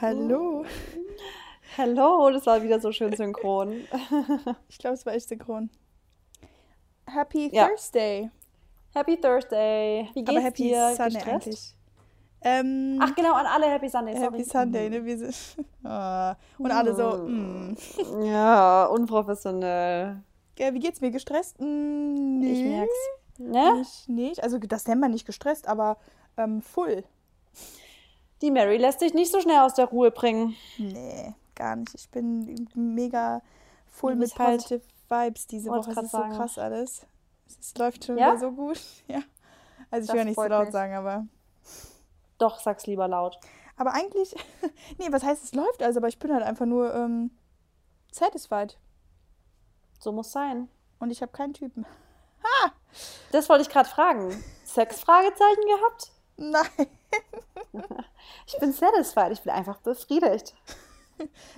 Hallo. Hallo, das war wieder so schön synchron. ich glaube, es war echt synchron. Happy Ja. Thursday. Happy Thursday. Wie geht's Aber Happy dir? Sunday Gestresst? eigentlich. Ähm, Ach genau, an alle Happy Sunday. Sorry. Happy Sunday, ne? Wir sind, Ah. Und alle so, mm. Ja, unprofessionell. Ja, wie geht's mir? Gestresst? Mm, nee. Ich merk's. Ne? Ich nicht. Also das nennt man nicht gestresst, aber ähm, full. Die Mary lässt sich nicht so schnell aus der Ruhe bringen. Nee, gar nicht. Ich bin mega full mit halt- positive Vibes diese Woche. Es grad ist so sagen. krass alles. Es läuft schon Ja? wieder so gut. Ja. Also ich Das will ja nicht so laut mich. sagen, aber Doch, sag's lieber laut. Aber eigentlich, nee, was heißt, es läuft also, aber ich bin halt einfach nur ähm, satisfied. So muss sein. Und ich habe keinen Typen. Das wollte ich gerade fragen. Sex-Fragezeichen gehabt? Nein. Ich bin satisfied. Ich bin einfach befriedigt.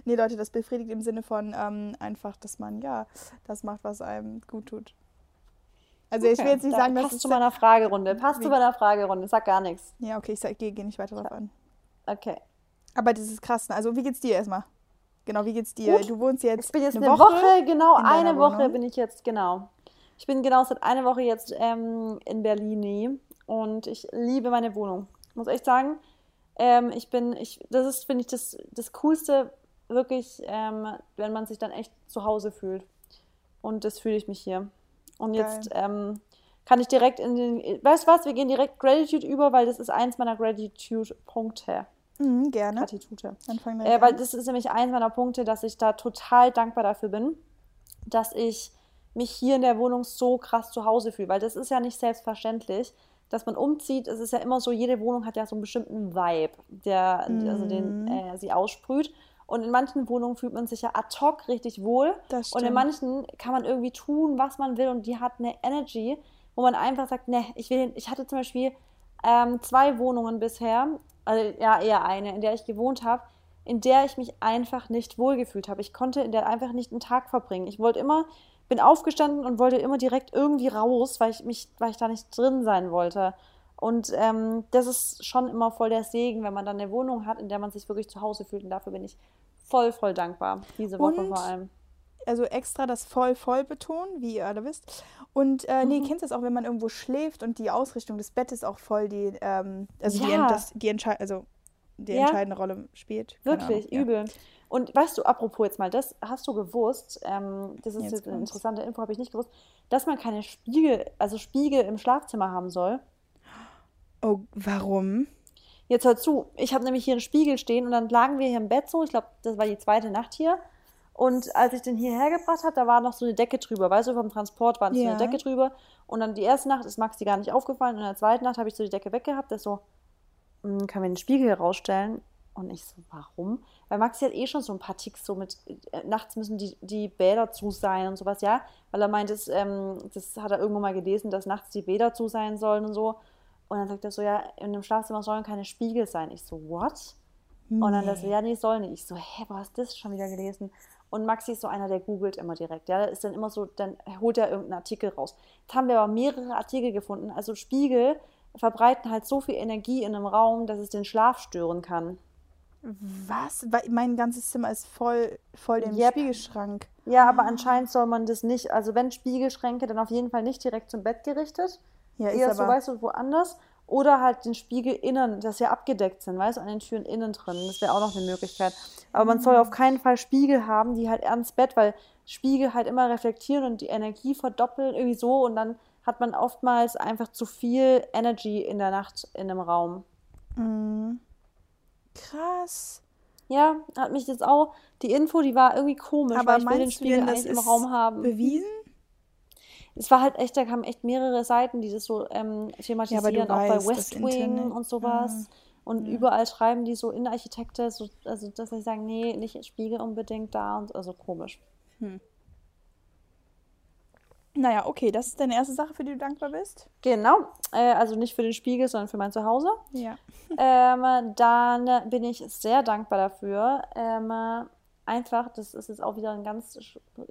Nee, Leute, das befriedigt im Sinne von ähm, einfach, dass man, ja, das macht, was einem gut tut. Also ich will Okay, jetzt nicht da sagen, dass passt zu meiner Fragerunde. Passt Wie- zu meiner Fragerunde. Sag gar nichts. Ja, okay, ich gehe geh nicht weiter drauf an. Okay. Aber das ist krass. ne? Also wie geht's dir erstmal? Genau, wie geht's dir? Gut. Du wohnst jetzt Ich bin jetzt eine, eine, Woche, genau, in deiner eine Woche Wohnung. bin ich jetzt, genau. Ich bin genau seit einer Woche jetzt ähm, in Berlin und ich liebe meine Wohnung. Muss echt sagen, ähm, ich bin, ich, das ist, finde ich, das, das Coolste, wirklich, ähm, wenn man sich dann echt zu Hause fühlt. Und das fühle ich mich hier. Und jetzt ähm, kann ich direkt in den, weißt du was, wir gehen direkt Gratitude über, weil das ist eins meiner Gratitude-Punkte. Mhm, gerne. Gratitude. Dann fangen wir Äh, an. weil das ist nämlich eins meiner Punkte, dass ich da total dankbar dafür bin, dass ich mich hier in der Wohnung so krass zu Hause fühle. Weil das ist ja nicht selbstverständlich, dass man umzieht. Es ist ja immer so, jede Wohnung hat ja so einen bestimmten Vibe, der also den äh, sie aussprüht. Und in manchen Wohnungen fühlt man sich ja ad hoc richtig wohl. Das Und in manchen kann man irgendwie tun, was man will. Und die hat eine Energy, wo man einfach sagt, ne, ich will, ich hatte zum Beispiel ähm, zwei Wohnungen bisher, also ja, eher eine, in der ich gewohnt habe, in der ich mich einfach nicht wohlgefühlt habe. Ich konnte in der einfach nicht einen Tag verbringen. Ich wollte immer, bin aufgestanden und wollte immer direkt irgendwie raus, weil ich mich, weil ich da nicht drin sein wollte. Und ähm, das ist schon immer voll der Segen, wenn man dann eine Wohnung hat, in der man sich wirklich zu Hause fühlt. Und dafür bin ich voll, voll dankbar. Diese Woche Und vor allem. also extra das voll voll betonen, wie ihr alle wisst. Und äh, Mhm. nee, kennst du das auch, wenn man irgendwo schläft und die Ausrichtung des Bettes auch voll die, ähm, also die, Ja. das, die, Entschei also die Ja. entscheidende Rolle spielt. Keine Wirklich, Ahnung, ja. übel. Und weißt du, apropos jetzt mal, das hast du gewusst, ähm, das ist Jetzt jetzt eine interessante Info, habe ich nicht gewusst, dass man keine Spiegel, also Spiegel im Schlafzimmer haben soll. Oh, warum? Jetzt hör zu, ich habe nämlich hier einen Spiegel stehen und dann lagen wir hier im Bett so, ich glaube, das war die zweite Nacht hier. Und als ich den hierher gebracht habe, da war noch so eine Decke drüber, weißt du, vom Transport war so Ja. eine Decke drüber. Und dann die erste Nacht ist Maxi gar nicht aufgefallen und in der zweiten Nacht habe ich so die Decke weggehabt, der ist so, "Hm, kann man den Spiegel hier rausstellen? Und ich so, warum? Weil Maxi hat eh schon so ein paar Ticks, so mit, äh, nachts müssen die, die Bäder zu sein und sowas, ja. Weil er meint, das, ähm, das hat er irgendwo mal gelesen, dass nachts die Bäder zu sein sollen und so. Und dann sagt er so, ja, in dem Schlafzimmer sollen keine Spiegel sein. Ich so, what? Und dann das so, ja, nee, sollen nicht. Ich so, hä, wo hast du das schon wieder gelesen? Und Maxi ist so einer, der googelt immer direkt. Ja, ist dann immer so, dann holt er irgendeinen Artikel raus. Jetzt haben wir aber mehrere Artikel gefunden. Also Spiegel verbreiten halt so viel Energie in einem Raum, dass es den Schlaf stören kann. Was? Mein ganzes Zimmer ist voll, voll dem Yep. Spiegelschrank. Ja, aber anscheinend soll man das nicht, also wenn Spiegelschränke, dann auf jeden Fall nicht direkt zum Bett gerichtet. Ja, ist Eher so, aber. weißt du, woanders. Oder halt den Spiegel innen, dass sie abgedeckt sind, weißt du, an den Türen innen drin. Das wäre auch noch eine Möglichkeit. Aber man soll auf keinen Fall Spiegel haben, die halt ans Bett, weil Spiegel halt immer reflektieren und die Energie verdoppeln, irgendwie so. Und dann hat man oftmals einfach zu viel Energy in der Nacht in einem Raum. Mhm. Krass. Ja, hat mich jetzt auch, die Info, die war irgendwie komisch, Aber weil ich will den Spiegel eigentlich im Raum haben. bewiesen? Es war halt echt, da kamen echt mehrere Seiten, die das so ähm, thematisieren, auch bei weißt, West Wing und sowas. Und überall schreiben die so Innenarchitekte, so, also dass sie sagen, nee, nicht Spiegel unbedingt da und also komisch. Naja, okay, das ist deine erste Sache, für die du dankbar bist. Genau, äh, also nicht für den Spiegel, sondern für mein Zuhause. Ja. ähm, dann bin ich sehr dankbar dafür. Ähm, einfach, das ist jetzt auch wieder ein ganz,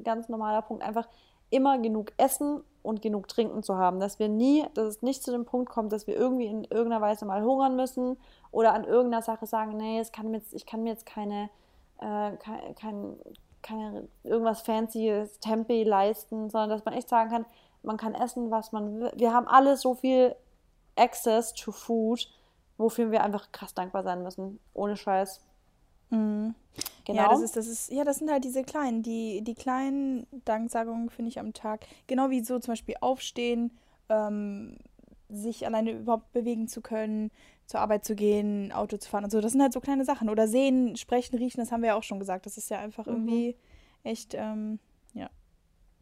ganz normaler Punkt, einfach immer genug Essen und genug Trinken zu haben. Dass wir nie, dass es nicht zu dem Punkt kommt, dass wir irgendwie in irgendeiner Weise mal hungern müssen oder an irgendeiner Sache sagen, nee, kann jetzt, ich kann mir jetzt keine, äh, kein, kein, keine irgendwas Fancyes, Tempeh leisten, sondern dass man echt sagen kann, man kann essen, was man will. Wir haben alle so viel Access to Food, wofür wir einfach krass dankbar sein müssen. Ohne Scheiß. Mhm. Genau. Ja, das ist, das ist, ja, das sind halt diese kleinen, die, die kleinen Danksagungen, finde ich, am Tag. Genau wie so zum Beispiel aufstehen, ähm, sich alleine überhaupt bewegen zu können, zur Arbeit zu gehen, Auto zu fahren und so. Das sind halt so kleine Sachen. Oder sehen, sprechen, riechen, das haben wir ja auch schon gesagt. Das ist ja einfach mhm. irgendwie echt, ähm, ja,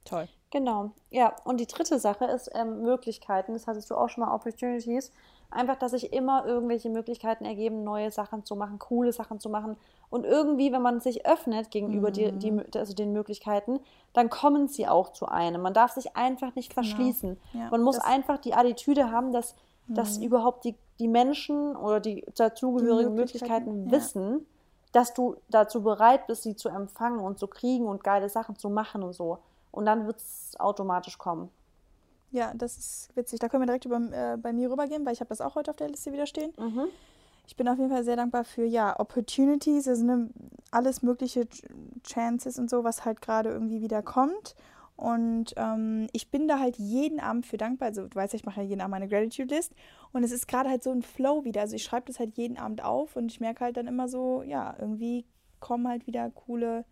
toll. Genau, ja. Und die dritte Sache ist ähm, Möglichkeiten. Das hattest du auch schon mal, Opportunities. Einfach, dass sich immer irgendwelche Möglichkeiten ergeben, neue Sachen zu machen, coole Sachen zu machen. Und irgendwie, wenn man sich öffnet gegenüber mhm. die, die, mhm. also den Möglichkeiten, dann kommen sie auch zu einem. Man darf sich einfach nicht genau. verschließen. Genau. Ja, man muss einfach die Attitüde haben, dass, mhm. dass überhaupt die, die Menschen oder die dazugehörigen die Möglichkeiten, Möglichkeiten ja. wissen, dass du dazu bereit bist, sie zu empfangen und zu kriegen und geile Sachen zu machen und so. Und dann wird es automatisch kommen. Ja, das ist witzig. Da können wir direkt über, äh, bei mir rübergehen, weil ich habe das auch heute auf der Liste wieder stehen. Mhm. Ich bin auf jeden Fall sehr dankbar für, ja, Opportunities, also ne, alles mögliche Chances und so, was halt gerade irgendwie wieder kommt. Und ähm, ich bin da halt jeden Abend für dankbar. Also du weißt ja, ich mache ja jeden Abend meine Gratitude-List. Und es ist gerade halt so ein Flow wieder. Also ich schreibe das halt jeden Abend auf und ich merke halt dann immer so, ja, irgendwie kommen halt wieder coole,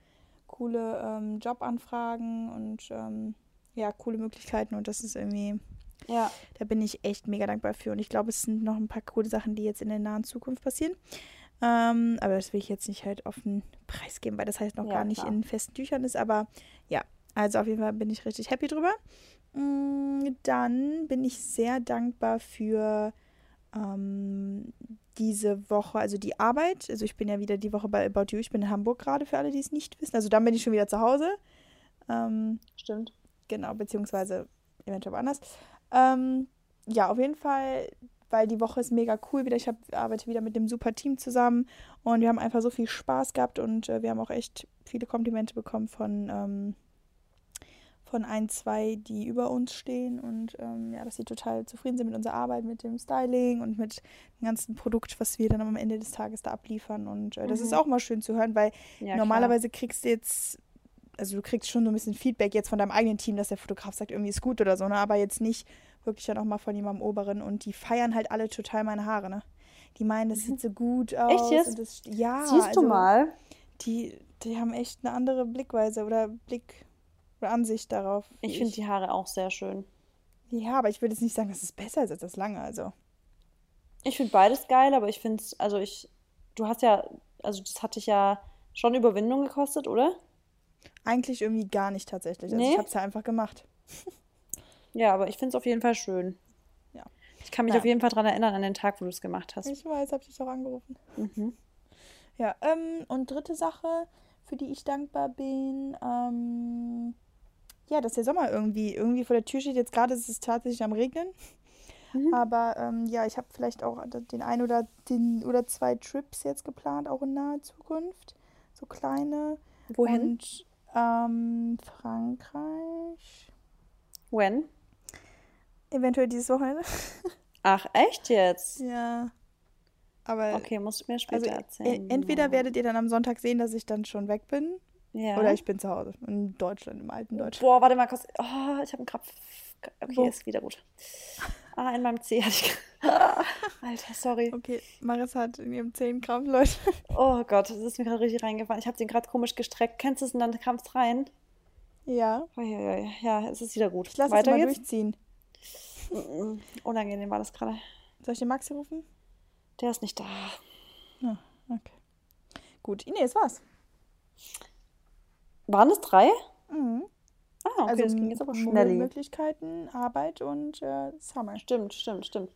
coole ähm, Jobanfragen und ähm, ja, coole Möglichkeiten. Und das ist irgendwie, ja. Da bin ich echt mega dankbar für. Und ich glaube, es sind noch ein paar coole Sachen, die jetzt in der nahen Zukunft passieren. Ähm, aber das will ich jetzt nicht halt auf den Preis geben, weil das heißt noch ja, gar nicht klar. in festen Tüchern ist. Aber ja, also auf jeden Fall bin ich richtig happy drüber. Mm, dann bin ich sehr dankbar für ähm, diese Woche, also die Arbeit. Also ich bin ja wieder die Woche bei About You. Ich bin in Hamburg gerade, für alle, die es nicht wissen. Also dann bin ich schon wieder zu Hause. Ähm, Stimmt. Genau, beziehungsweise eventuell woanders. Ähm, ja, auf jeden Fall, weil die Woche ist mega cool wieder. Ich hab, arbeite wieder mit dem super Team zusammen und wir haben einfach so viel Spaß gehabt und äh, wir haben auch echt viele Komplimente bekommen von, ähm, von ein, zwei, die über uns stehen und ähm, ja, dass sie total zufrieden sind mit unserer Arbeit, mit dem Styling und mit dem ganzen Produkt, was wir dann am Ende des Tages da abliefern. Und äh, das mhm. ist auch mal schön zu hören, weil ja, normalerweise klar. kriegst du jetzt also du kriegst schon so ein bisschen Feedback jetzt von deinem eigenen Team, dass der Fotograf sagt, irgendwie ist gut oder so, ne? Aber jetzt nicht wirklich dann auch mal von jemandem Oberen und die feiern halt alle total meine Haare, ne? Die meinen, das sieht so gut aus. Echt jetzt? Das, ja. Siehst also, du mal? Die, die haben echt eine andere Blickweise oder Blick oder Ansicht darauf. Ich finde die Haare auch sehr schön. Ja, aber ich würde jetzt nicht sagen, dass es besser ist als das lange, also. Ich finde beides geil, aber ich finde es, also ich, du hast ja, also das hat dich ja schon Überwindung gekostet, oder? Eigentlich irgendwie gar nicht tatsächlich. Also nee? ich habe es ja einfach gemacht. ja, aber ich finde es auf jeden Fall schön. Ja. Ich kann mich ja. auf jeden Fall daran erinnern, an den Tag, wo du es gemacht hast. Ich weiß, habe ich auch angerufen. Mhm. Ja, ähm, und dritte Sache, für die ich dankbar bin, ähm, ja, dass der Sommer irgendwie, irgendwie vor der Tür steht. Jetzt gerade ist es tatsächlich am Regnen. Mhm. Aber ähm, ja, ich habe vielleicht auch den ein oder den oder zwei Trips jetzt geplant, auch in naher Zukunft. So kleine. Wohin? Und ähm, Frankreich. When? Eventuell dieses Wochenende. Ach, echt jetzt? Ja. Aber. Okay, musst du mir später also, erzählen. Entweder werdet ihr dann am Sonntag sehen, dass ich dann schon weg bin. Ja. Oder ich bin zu Hause. In Deutschland, im alten Deutschland. Boah, warte mal kurz. Oh, ich habe einen Krapf. Okay, Wo? ist wieder gut. Ah, in meinem Zeh hatte ich. Alter, sorry. Okay, Maris hat in ihrem Zeh einen Krampf, Leute. Oh Gott, das ist mir gerade richtig reingefallen. Ich habe den gerade komisch gestreckt. Kennst du es und dann kam es rein? Ja. Oh, ja, es ist wieder gut. Ich lasse es mal geht's? durchziehen. Unangenehm war das gerade. Soll ich den Maxi rufen? Der ist nicht da. Ah, okay. Gut, Ines, was? Waren es drei? Mhm. Okay, also, das ging jetzt aber schnell. Möglichkeiten, Arbeit und äh, Summer. Stimmt, stimmt, stimmt.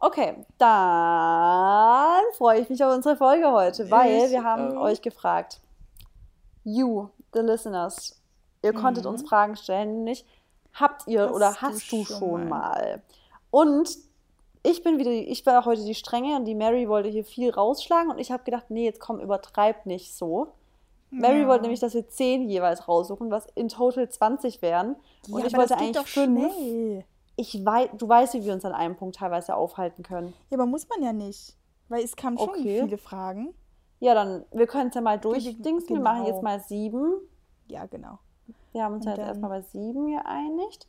Okay, dann freue ich mich auf unsere Folge heute, weil ich, wir haben äh, euch gefragt, you, the listeners, ihr mhm. konntet uns Fragen stellen, nämlich habt ihr hast oder hast du, schon, schon mal? mal? Und ich bin wieder, ich war heute die Strenge und die Mary wollte hier viel rausschlagen und ich habe gedacht, nee, jetzt komm, übertreib nicht so. Mary wollte nämlich, dass wir 10 jeweils raussuchen, was in total 20 wären. Und Ja, ich aber wollte eigentlich doch 5. schnell. Ich weiß, du weißt, wie wir uns an einem Punkt teilweise aufhalten können. Ja, aber muss man ja nicht. Weil es kamen schon Okay. viele Fragen. Ja, dann, wir können es ja mal durchdingsen. Wir machen genau. jetzt mal sieben. Ja, genau. Wir haben uns ja jetzt erstmal bei sieben geeinigt.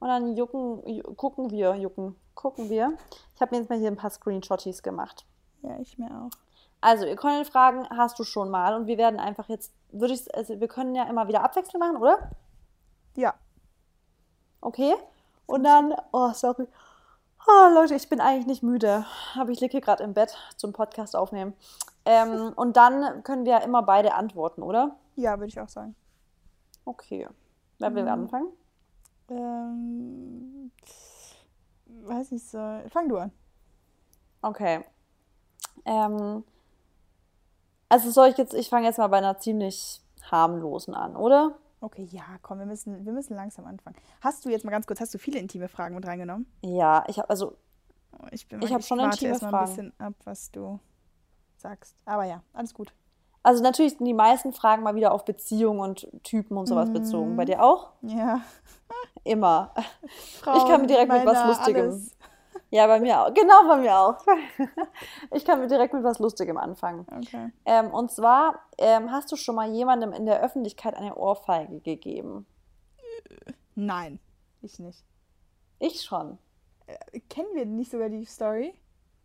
Und dann jucken, ju- gucken wir, jucken, gucken wir. Ich habe mir jetzt mal hier ein paar Screenshotties gemacht. Ja, ich mir auch. Also, ihr könnt fragen, hast du schon mal? Und wir werden einfach jetzt, würde ich, also wir können ja immer wieder abwechselnd machen, oder? Ja. Okay. Und dann, oh, sorry. Oh, Leute, ich bin eigentlich nicht müde. Aber ich liege hier gerade im Bett zum Podcast aufnehmen. Ähm, und dann können wir ja immer beide antworten, oder? Ja, würde ich auch sagen. Okay. Wer will Mhm. anfangen? Ähm, weiß nicht so. Fang du an. Okay. Ähm, also soll ich jetzt, ich fange jetzt mal bei einer ziemlich harmlosen an, oder? Okay, ja, komm, wir müssen, wir müssen langsam anfangen. Hast du jetzt mal ganz kurz, hast du viele intime Fragen mit reingenommen? Ja, ich habe, also, Oh, ich bin Ich mal- hab schon warte intime mal ein Fragen. bisschen ab, was du sagst. Aber ja, alles gut. also natürlich sind die meisten Fragen mal wieder auf Beziehungen und Typen und sowas bezogen. Mhm. Bei dir auch? Ja. Immer. Frauen, kann mir direkt mit was Lustigem- alles. Ja, bei mir auch. Genau, bei mir auch. Ich kann mir direkt mit was Lustigem anfangen. Okay. Ähm, und zwar, ähm, hast du schon mal jemandem in der Öffentlichkeit eine Ohrfeige gegeben? Nein, ich nicht. Ich schon. Äh, Kennen wir nicht sogar die Story?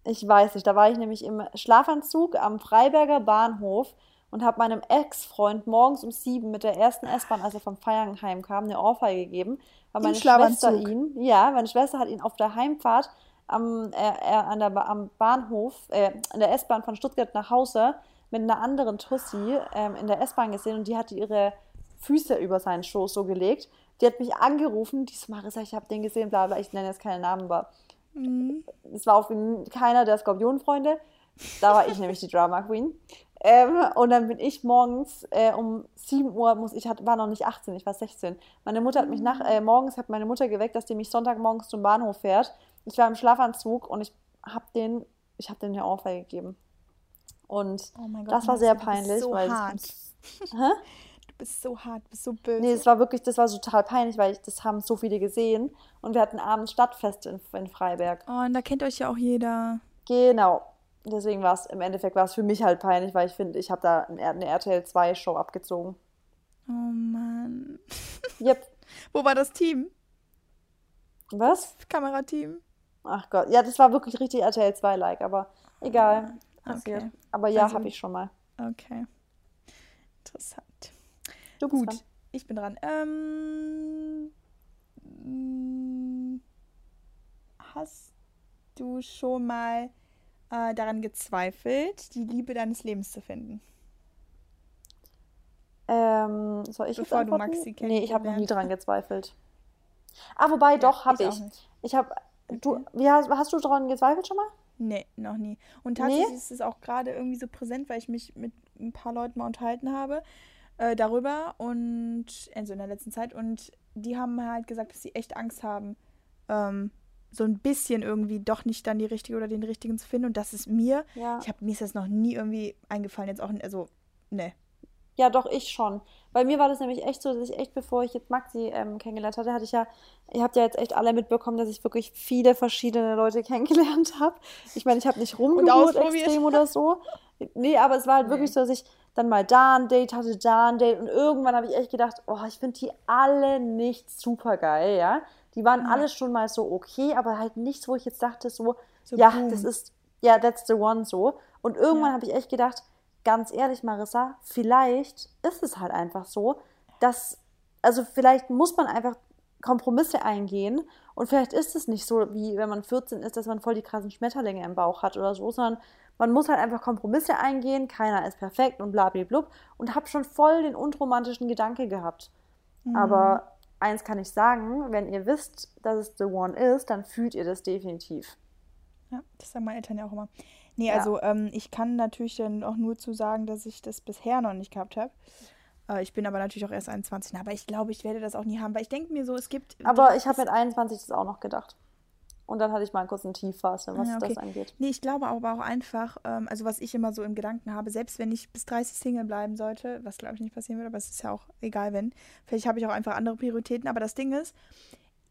Ich weiß nicht, da war ich nämlich im Schlafanzug am Freiberger Bahnhof und habe meinem Ex-Freund morgens um sieben mit der ersten S-Bahn, als er vom Feiern heimkam, eine Ohrfeige gegeben. Weil meine Schwester ihn, ja, meine Schwester hat ihn auf der Heimfahrt am, äh, äh, an der, Ba- am Bahnhof, äh, in der S-Bahn von Stuttgart nach Hause mit einer anderen Tussi ähm, in der S-Bahn gesehen und die hatte ihre Füße über seinen Schoß so gelegt. Die hat mich angerufen, die so, Marissa, ich habe den gesehen, bla bla, ich nenne jetzt keinen Namen, aber Mhm. es war auch wie keiner der Skorpionfreunde. Da war ich nämlich die Drama Queen. Ähm, und dann bin ich morgens äh, um 7 Uhr, muss, ich hat, war noch nicht 18, ich war 16. Meine Mutter hat mich nach, äh, morgens hat meine Mutter geweckt, dass die mich Sonntagmorgens zum Bahnhof fährt. Ich war im Schlafanzug und ich habe den, ich habe den eine Ohrfeige gegeben. Und Oh Gott, das war sehr du bist peinlich, so weil hart. das, Hä? Du bist so hart, du bist so böse. Nee, es war wirklich, das war so total peinlich, weil ich, das haben so viele gesehen. Und wir hatten abends Stadtfest in, in Freiberg. oh, und da kennt euch ja auch jeder. Genau. Deswegen war es im Endeffekt war es für mich halt peinlich, weil ich finde, ich habe da eine RTL 2 Show abgezogen. Oh Mann. Yep. Wo war das Team? Was? Kamerateam? Ach Gott. Ja, das war wirklich richtig RTL 2 like, aber egal. Passiert. Okay. Aber ja, Also- habe ich schon mal. Okay. Interessant. Du Gut, dran. ich bin dran. Ähm, mm, hast du schon mal äh, daran gezweifelt, die Liebe deines Lebens zu finden? Ähm, soll ich jetzt Bevor du antworten? Maxi Nee, ich habe noch nie dran gezweifelt. Ah, wobei, doch, habe ich ich. Ich habe, du, wie hast, hast du daran gezweifelt schon mal? Nee, noch nie. Und Nee? tatsächlich ist es auch gerade irgendwie so präsent, weil ich mich mit ein paar Leuten mal unterhalten habe äh, darüber und also in der letzten Zeit und die haben halt gesagt, dass sie echt Angst haben, ähm, so ein bisschen irgendwie doch nicht dann die richtige oder den richtigen zu finden und das ist mir, Ja. ich habe mir ist das noch nie irgendwie eingefallen, jetzt auch, also, ne. Ja, doch, ich schon. Bei mir war das nämlich echt so, dass ich echt, bevor ich jetzt Maxi ähm, kennengelernt hatte, hatte ich ja, ihr habt ja jetzt echt alle mitbekommen, dass ich wirklich viele verschiedene Leute kennengelernt habe. Ich meine, ich habe nicht rumgeholt extrem oder so. Nee, aber es war halt wirklich Nee. so, dass ich dann mal da ein Date hatte, da ein Date und irgendwann habe ich echt gedacht, oh, ich finde die alle nicht super geil, ja. Die waren Ja. alle schon mal so okay, aber halt nichts, wo ich jetzt dachte, so, So ja, boom. das ist, ja, that's the one so. Und irgendwann Ja. habe ich echt gedacht, ganz ehrlich, Marissa, vielleicht ist es halt einfach so, dass, also vielleicht muss man einfach Kompromisse eingehen und vielleicht ist es nicht so, wie wenn man 14 ist, dass man voll die krassen Schmetterlinge im Bauch hat oder so, sondern man muss halt einfach Kompromisse eingehen, keiner ist perfekt und blablablub und habe schon voll den unromantischen Gedanke gehabt. Mhm. Aber eins kann ich sagen, wenn ihr wisst, dass es the one ist, dann fühlt ihr das definitiv. Ja, das sagen meine Eltern ja auch immer. Nee, Ja. also ähm, ich kann natürlich dann auch nur zu sagen, dass ich das bisher noch nicht gehabt habe. Äh, ich bin aber natürlich auch erst 21, aber ich glaube, ich werde das auch nie haben, weil ich denke mir so, es gibt. Aber ich habe mit 21 das auch noch gedacht. Und dann hatte ich mal einen Tiefphase, was Ja, okay. das angeht. Nee, ich glaube aber auch einfach, ähm, also was ich immer so im Gedanken habe, selbst wenn ich bis 30 Single bleiben sollte, was glaube ich nicht passieren würde, aber es ist ja auch egal, wenn. Vielleicht habe ich auch einfach andere Prioritäten, aber das Ding ist,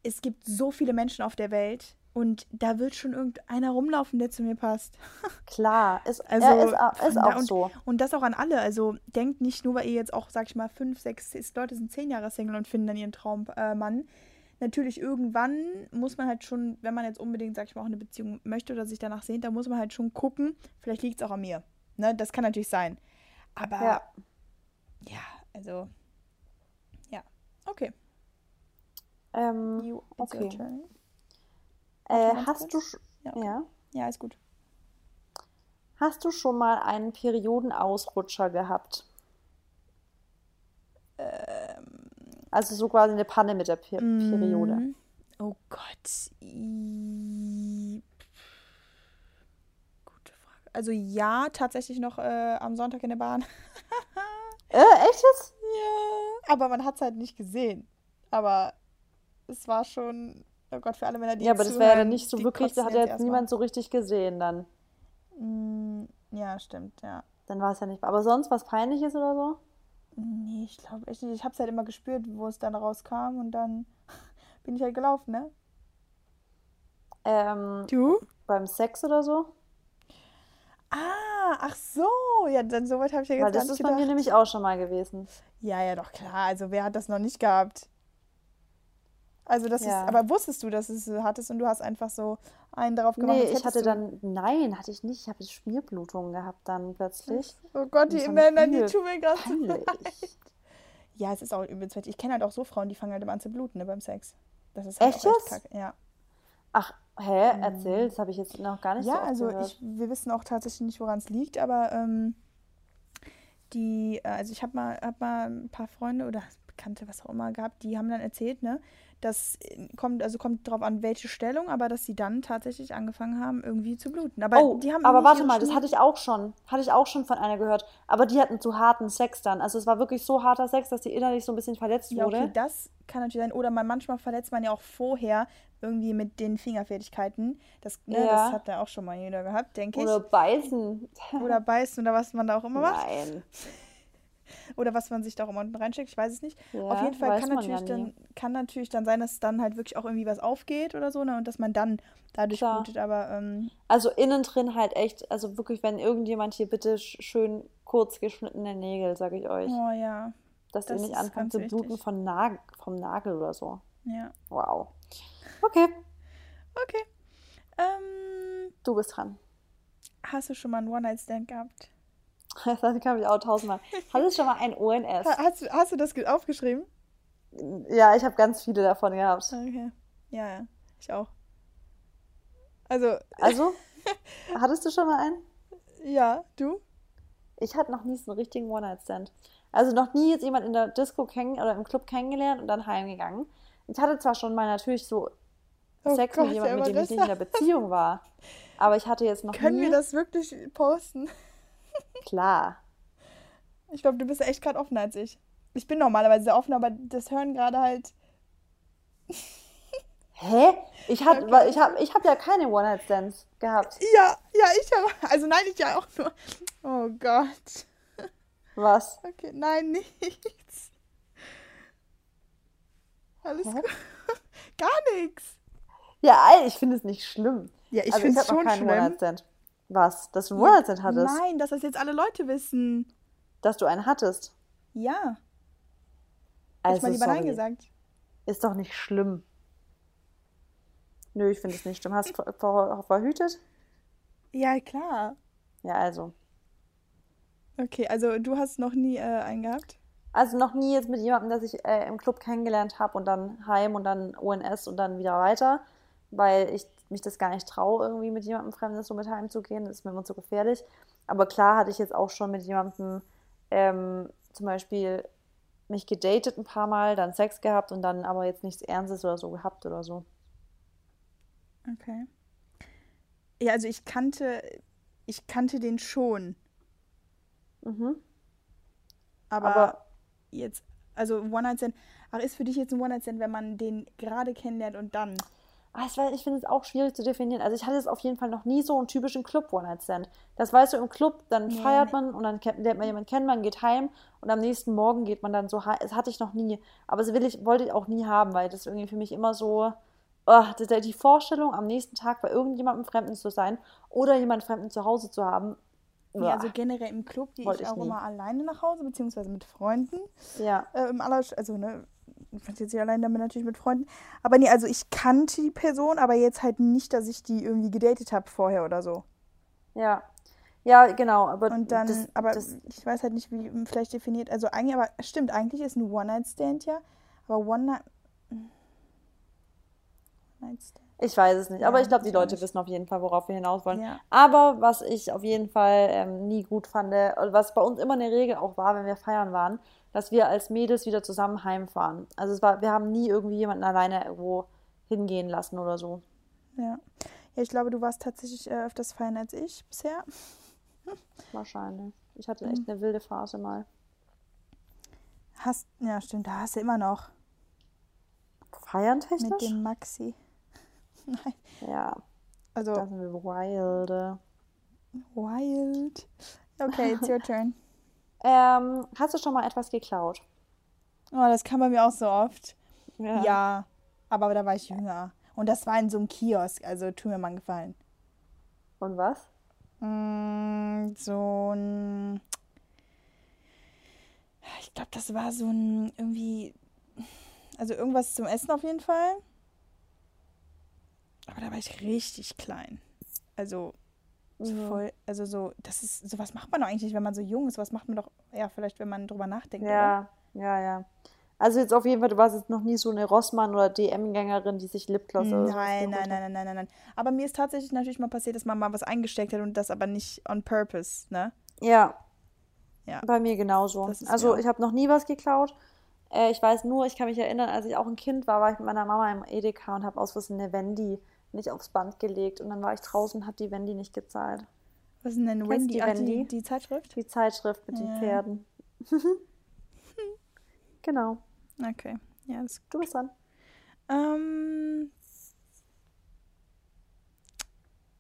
es gibt so viele Menschen auf der Welt und da wird schon irgendeiner rumlaufen, der zu mir passt. Klar, ist, Also, ja, ist, ist da- auch und, so. Und das auch an alle. Also denkt nicht nur, weil ihr jetzt auch, sag ich mal, fünf, sechs Leute sind zehn Jahre Single und finden dann ihren Traummann. Äh. Natürlich, irgendwann muss man halt schon, wenn man jetzt unbedingt, sag ich mal, auch eine Beziehung möchte oder sich danach sehnt, dann muss man halt schon gucken, vielleicht liegt es auch an mir. Ne? Das kann natürlich sein. Aber Ja. ja, also, ja. Okay. Ähm, You, okay. Äh, hast du, Ja, okay. ja, Ja, ist gut. hast du schon mal einen Periodenausrutscher gehabt? Ähm, Also so quasi eine Panne mit der Per Periode. Mm, Oh Gott. I- Gute Frage. Also ja, tatsächlich noch äh, am Sonntag in der Bahn. Äh, echt jetzt? ja. Aber man hat es halt nicht gesehen. Aber es war schon, oh Gott, für alle Männer, die Ja, aber das wäre ja nicht so wirklich, da hat ja jetzt niemand so richtig gesehen dann. Mm, Ja, stimmt, ja. Dann war es ja nicht. Aber sonst was Peinliches oder so? Nee, ich glaube echt nicht. Ich habe es halt immer gespürt, wo es dann rauskam und dann bin ich halt gelaufen, ne? Ähm, Du? beim Sex oder so? Ah, ach so. Ja, dann soweit habe ich ja jetzt Weil gar das ist bei mir gedacht. nämlich auch schon mal gewesen. Ja, ja, doch klar. Also wer hat das noch nicht gehabt? Also das Ja. ist, aber wusstest du, dass es hattest und du hast einfach so einen darauf gemacht, Nee, ich hatte dann, nein, hatte ich nicht. Ich habe Schmierblutungen gehabt dann plötzlich. Oh Gott, die Männer, die tun mir gerade so leid. Ja, es ist auch übelst. Ich kenne halt auch so Frauen, die fangen halt immer an zu bluten, ne, beim Sex. Das ist halt Echt echt jetzt? kacke. Ja. Ach, hä? Erzähl, das habe ich jetzt noch gar nicht Ja, so oft also ich, wir wissen auch tatsächlich nicht, woran es liegt, aber ähm, die, äh, also ich habe mal, hab mal ein paar Freunde oder Bekannte, was auch immer gehabt, die haben dann erzählt, ne, das äh, kommt, also kommt drauf an, welche Stellung, aber dass sie dann tatsächlich angefangen haben, irgendwie zu bluten. Aber Oh, die haben aber warte mal, das hatte ich auch schon. Hatte ich auch schon von einer gehört. Aber die hatten zu harten Sex dann. Also es war wirklich so harter Sex, dass die innerlich so ein bisschen verletzt Ja, wurde. okay, das kann natürlich sein. Oder man manchmal verletzt man ja auch vorher irgendwie mit den Fingerfertigkeiten. Das, ne, Ja. das hat ja auch schon mal jeder gehabt, denke ich. Oder beißen. Oder beißen oder was man da auch immer macht. Nein. Oder was man sich da auch immer unten reinsteckt, ich weiß es nicht. Ja, Auf jeden Fall kann natürlich, nie. dann, kann natürlich dann sein, dass dann halt wirklich auch irgendwie was aufgeht oder so, ne? Und dass man dann dadurch Klar. blutet. Aber ähm, Also innen drin halt echt, also wirklich, wenn irgendjemand hier bitte sch- schön kurz geschnittene Nägel, sage ich euch. oh ja, dass das ihr nicht anfangt ganz zu bluten wichtig. von Nag vom Nagel oder so. ja. Wow. Okay, Okay. Ähm, du bist dran. hast du schon mal einen One-Night-Stand gehabt? Das habe ich auch tausendmal. Hattest du schon mal ein ONS? Ha- Hast, du- hast du das ge- aufgeschrieben? Ja, ich habe ganz viele davon gehabt. Okay. Ja, ja. Ich auch. Also, Also, hattest du schon mal einen? ja, du? Ich hatte noch nie so einen richtigen One-Night-Stand. Also noch nie jetzt jemand in der Disco kenn oder im Club kennengelernt und dann heimgegangen. Ich hatte zwar schon mal natürlich so Oh Sex Gott, mit jemandem, mit dem ich nicht in der Beziehung war. Aber ich hatte jetzt noch Können nie. wir das wirklich posten? Klar. Ich glaube, du bist echt gerade offener als ich. Ich bin normalerweise sehr offen, aber das hören gerade halt. Hä? Ich hatte, Okay. ich habe, ich habe ja keine One-Night-Stands gehabt. Ja, ja, ich aber. Also nein, ich ja auch nur. Oh Gott. Was? Okay, nein, nichts. Alles gut. Gar nichts. Ja, ich finde es nicht schlimm. Ja, ich Also finde es schon schlimm. One-Night-Stand. Was? Dass du einen One-Night-Stand hattest? Nein, dass das jetzt alle Leute wissen. Dass du einen hattest? Ja. Hätte ich Also, mal lieber sorry. Nein gesagt. Ist doch nicht schlimm. Nö, ich finde es nicht schlimm. Hast du ver ver verhütet? Ja, klar. Ja, also. Okay, also du hast noch nie äh, einen gehabt? Also noch nie jetzt mit jemandem, das ich äh, im Club kennengelernt habe und dann heim und dann ONS und dann wieder weiter, weil ich mich das gar nicht traue, irgendwie mit jemandem Fremdes so mit heimzugehen. Das ist mir immer zu gefährlich. Aber klar hatte ich jetzt auch schon mit jemandem ähm, zum Beispiel mich gedatet ein paar Mal, dann Sex gehabt und dann aber jetzt nichts Ernstes oder so gehabt oder so. Okay. Ja, also ich kannte, ich kannte den schon, Mhm. aber, Aber- jetzt, also One-Night-Stand, ach, ist für dich jetzt ein One-Night-Stand, wenn man den gerade kennenlernt und dann? Ah, ich finde es auch schwierig zu definieren. Also ich hatte es auf jeden Fall noch nie so einen typischen Club-One-Night-Stand. Das weißt du, im Club, dann nee, feiert man und dann lernt man jemanden kennen, man geht heim und am nächsten Morgen geht man dann so heim. Das hatte ich noch nie. Aber das will ich, wollte ich auch nie haben, weil das irgendwie für mich immer so, oh, die Vorstellung, am nächsten Tag bei irgendjemandem Fremden zu sein oder jemand Fremden zu Hause zu haben. Ja, also generell im Club gehe ich, ich auch nie. immer alleine nach Hause, beziehungsweise mit Freunden. Ja. Äh, im aller, also ne, ich jetzt nicht allein damit natürlich mit Freunden. Aber nee, also ich kannte die Person, aber jetzt halt nicht, dass ich die irgendwie gedatet habe vorher oder so. Ja. Ja, genau, aber und dann, das, aber das, ich weiß halt nicht, wie vielleicht definiert. Also eigentlich, aber stimmt, eigentlich ist ein One-Night-Stand ja, aber One-Night. Ich weiß es nicht, ja, aber ich glaube, die Leute wissen auf jeden Fall, worauf wir hinaus wollen. Ja. Aber was ich auf jeden Fall ähm, nie gut fand, was bei uns immer eine Regel auch war, wenn wir feiern waren, dass wir als Mädels wieder zusammen heimfahren. Also es war, wir haben nie irgendwie jemanden alleine irgendwo hingehen lassen oder so. Ja. Ja, ich glaube, du warst tatsächlich äh, öfters feiern als ich bisher. Wahrscheinlich. Ich hatte echt mhm. eine wilde Phase mal. Hast, ja, stimmt, da hast du immer noch. Feiern technisch? Mit dem Maxi. Nein. Ja. Also. Da sind wir wild. Wild. Okay, it's your turn. Ähm, hast du schon mal etwas geklaut? Oh, das kam bei mir auch so oft. Ja. ja. aber da war ich jünger. Und das war in so einem Kiosk, also tu mir mal einen Gefallen. Und was? Mm, so ein. Ich glaube, das war so ein irgendwie. Also irgendwas zum Essen auf jeden Fall. Aber da war ich richtig klein. Also so mhm. voll, also so, das ist, sowas macht man doch eigentlich nicht, wenn man so jung ist. Was macht man doch, ja, vielleicht, wenn man drüber nachdenkt. Ja, oder? ja, ja. Also jetzt auf jeden Fall, du warst jetzt noch nie so eine Rossmann- oder DM-Gängerin, die sich Lipgloss oder Nein, nein, nein, nein, nein, nein, nein. Aber mir ist tatsächlich natürlich mal passiert, dass man mal was eingesteckt hat und das aber nicht on purpose, ne? Ja. Ja. Bei mir genauso. Also ich habe noch nie was geklaut. Äh, ich weiß nur, ich kann mich erinnern, als ich auch ein Kind war, war ich mit meiner Mama im Edeka und habe aus Versehen eine Wendy nicht aufs Band gelegt und dann war ich draußen und habe die Wendy nicht gezahlt. Was ist denn Wendy? Die, Ach, Wendy? Die, die, Zeitschrift? Die Zeitschrift mit ja. den Pferden. genau. Okay. Ja, das du bist dran. Ähm,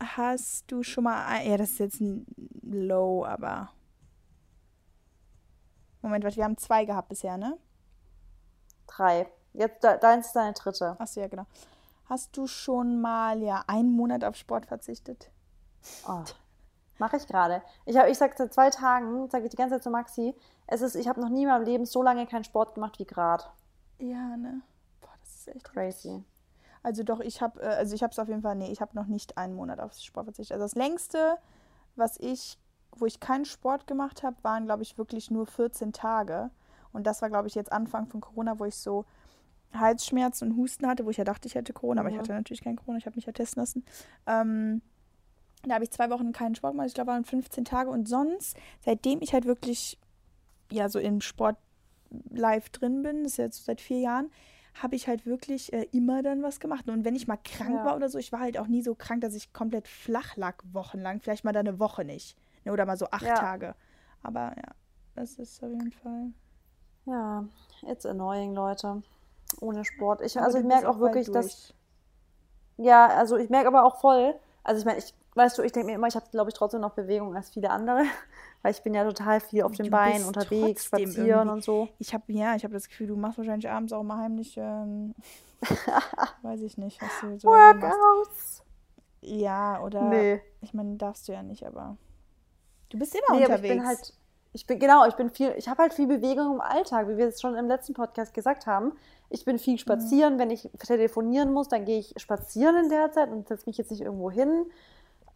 hast du schon mal. Ja, das ist jetzt ein Low, aber. Moment, warte, wir haben zwei gehabt bisher, ne? Drei. Jetzt deins ist deine dritte. Achso, ja, genau. Hast du schon mal ja einen Monat auf Sport verzichtet? Oh, Mache ich gerade. Ich, ich sage seit zwei Tagen, sage ich die ganze Zeit zu Maxi, es ist, ich habe noch nie in meinem Leben so lange keinen Sport gemacht wie gerade. Ja, ne? Boah, das ist echt crazy. Also doch, ich habe, äh, also ich habe es auf jeden Fall, nee, ich habe noch nicht einen Monat auf Sport verzichtet. Also das längste, was ich, wo ich keinen Sport gemacht habe, waren, glaube ich, wirklich nur 14 Tage. Und das war, glaube ich, jetzt Anfang von Corona, wo ich so Halsschmerzen und Husten hatte, wo ich ja dachte, ich hätte Corona, mhm. aber ich hatte natürlich kein Corona, ich habe mich ja testen lassen. Ähm, da habe ich zwei Wochen keinen Sport gemacht, ich glaube, waren 15 Tage und sonst, seitdem ich halt wirklich ja so im Sport live drin bin, das ist jetzt seit vier Jahren, habe ich halt wirklich äh, immer dann was gemacht. Und wenn ich mal krank ja. war oder so, ich war halt auch nie so krank, dass ich komplett flach lag wochenlang, vielleicht mal da eine Woche nicht. Ne, oder mal so acht ja. Tage. Aber ja, das ist auf jeden Fall. Ja, it's annoying, Leute ohne Sport. Ich, also ich merke auch wirklich, dass. Ja, also ich merke aber auch voll, also ich meine, ich, weißt du, ich denke mir immer, ich habe, glaube ich, trotzdem noch Bewegung als viele andere, weil ich bin ja total viel auf den Beinen unterwegs, spazieren irgendwie. und so. Ich habe, ja, ich habe das Gefühl, du machst wahrscheinlich abends auch mal heimlich, ähm, weiß ich nicht, was du so Workouts. Ja, oder, nee. ich meine, darfst du ja nicht, aber du bist immer nee, unterwegs. Ich bin halt, ich bin, genau, ich bin viel, ich habe halt viel Bewegung im Alltag, wie wir es schon im letzten Podcast gesagt haben. Ich bin viel spazieren. Mhm. Wenn ich telefonieren muss, dann gehe ich spazieren in der Zeit und setze mich jetzt nicht irgendwo hin.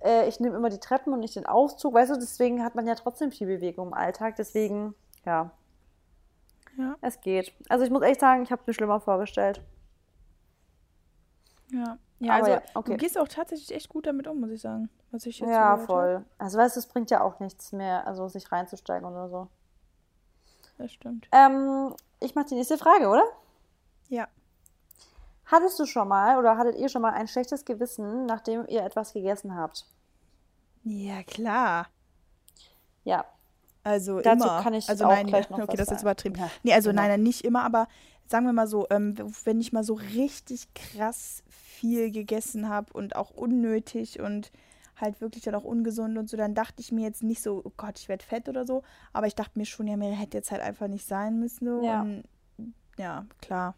Äh, ich nehme immer die Treppen und nicht den Aufzug. Weißt du, deswegen hat man ja trotzdem viel Bewegung im Alltag. Deswegen, ja. Ja. Es geht. Also ich muss echt sagen, ich habe es mir schlimmer vorgestellt. Ja. Ja, Aber also ja, okay. du gehst auch tatsächlich echt gut damit um, muss ich sagen. Was ich jetzt ja, voll. Habe. Also weißt du, es bringt ja auch nichts mehr, also sich reinzusteigen oder so. Das stimmt. Ähm, ich mache die nächste Frage, oder? Ja. Hattest du schon mal oder hattet ihr schon mal ein schlechtes Gewissen, nachdem ihr etwas gegessen habt? Ja, klar. Ja. Also Dazu immer. kann ich also auch nein, gleich noch okay, das ist übertrieben. Ja, nee, also genau. nein, nein, nicht immer, aber sagen wir mal so, ähm, wenn ich mal so richtig krass viel gegessen habe und auch unnötig und halt wirklich dann auch ungesund und so, dann dachte ich mir jetzt nicht so, oh Gott, ich werde fett oder so, aber ich dachte mir schon, ja, mir hätte jetzt halt einfach nicht sein müssen. So. Ja. Und, ja, klar.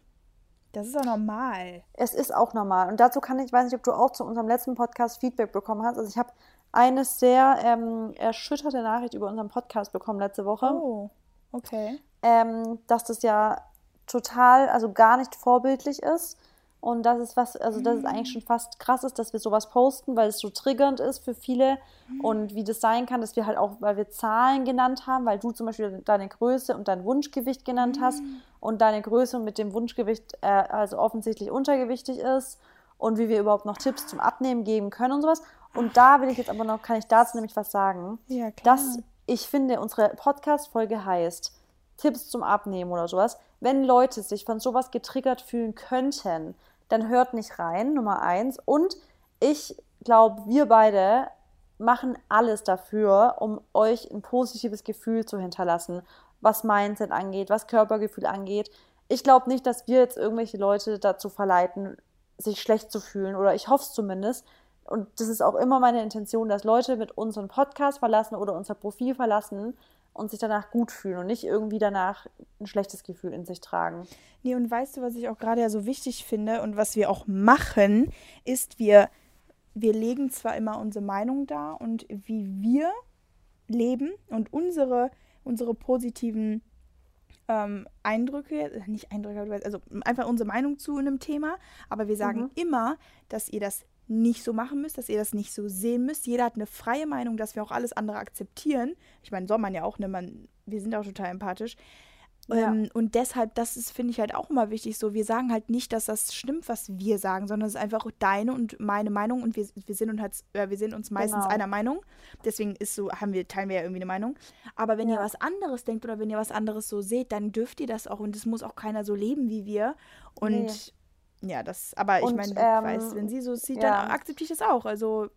Das ist auch normal. Es ist auch normal. Und dazu kann ich, ich weiß nicht, ob du auch zu unserem letzten Podcast Feedback bekommen hast. Also ich habe eine sehr ähm, erschütterte Nachricht über unseren Podcast bekommen letzte Woche. Oh, okay. Ähm, dass das ja total, also gar nicht vorbildlich ist und das ist was, also das ist eigentlich schon fast krass ist, dass wir sowas posten, weil es so triggernd ist für viele. Und wie das sein kann, dass wir halt auch, weil wir Zahlen genannt haben, weil du zum Beispiel deine Größe und dein Wunschgewicht genannt hast und deine Größe mit dem Wunschgewicht äh, also offensichtlich untergewichtig ist und wie wir überhaupt noch Tipps zum Abnehmen geben können und sowas. Und da will ich jetzt aber noch, kann ich dazu nämlich was sagen. Ja, klar. Dass ich finde, unsere Podcast-Folge heißt Tipps zum Abnehmen oder sowas. Wenn Leute sich von sowas getriggert fühlen könnten, dann hört nicht rein, Nummer eins. Und ich glaube, wir beide machen alles dafür, um euch ein positives Gefühl zu hinterlassen, was Mindset angeht, was Körpergefühl angeht. Ich glaube nicht, dass wir jetzt irgendwelche Leute dazu verleiten, sich schlecht zu fühlen oder ich hoffe es zumindest. Und das ist auch immer meine Intention, dass Leute mit unseren Podcast verlassen oder unser Profil verlassen, und sich danach gut fühlen und nicht irgendwie danach ein schlechtes Gefühl in sich tragen. Nee, und weißt du, was ich auch gerade ja so wichtig finde und was wir auch machen, ist, wir, wir legen zwar immer unsere Meinung da und wie wir leben und unsere, unsere positiven ähm, Eindrücke, nicht Eindrücke, also einfach unsere Meinung zu einem Thema, aber wir sagen mhm. immer, dass ihr das nicht so machen müsst, dass ihr das nicht so sehen müsst. Jeder hat eine freie Meinung, dass wir auch alles andere akzeptieren. Ich meine, soll man ja auch, ne? Man, wir sind auch total empathisch. Ja. Ähm, und deshalb, das ist, finde ich halt auch immer wichtig so. Wir sagen halt nicht, dass das stimmt, was wir sagen, sondern es ist einfach deine und meine Meinung und wir, wir sind uns halt, äh, wir sind uns meistens genau. einer Meinung. Deswegen ist so, haben wir, teilen wir ja irgendwie eine Meinung. Aber wenn ja. ihr was anderes denkt oder wenn ihr was anderes so seht, dann dürft ihr das auch und es muss auch keiner so leben wie wir. Und nee ja, das, aber ich meine, ähm, weiß, wenn sie so sieht, ja. dann akzeptiere ich das auch. Also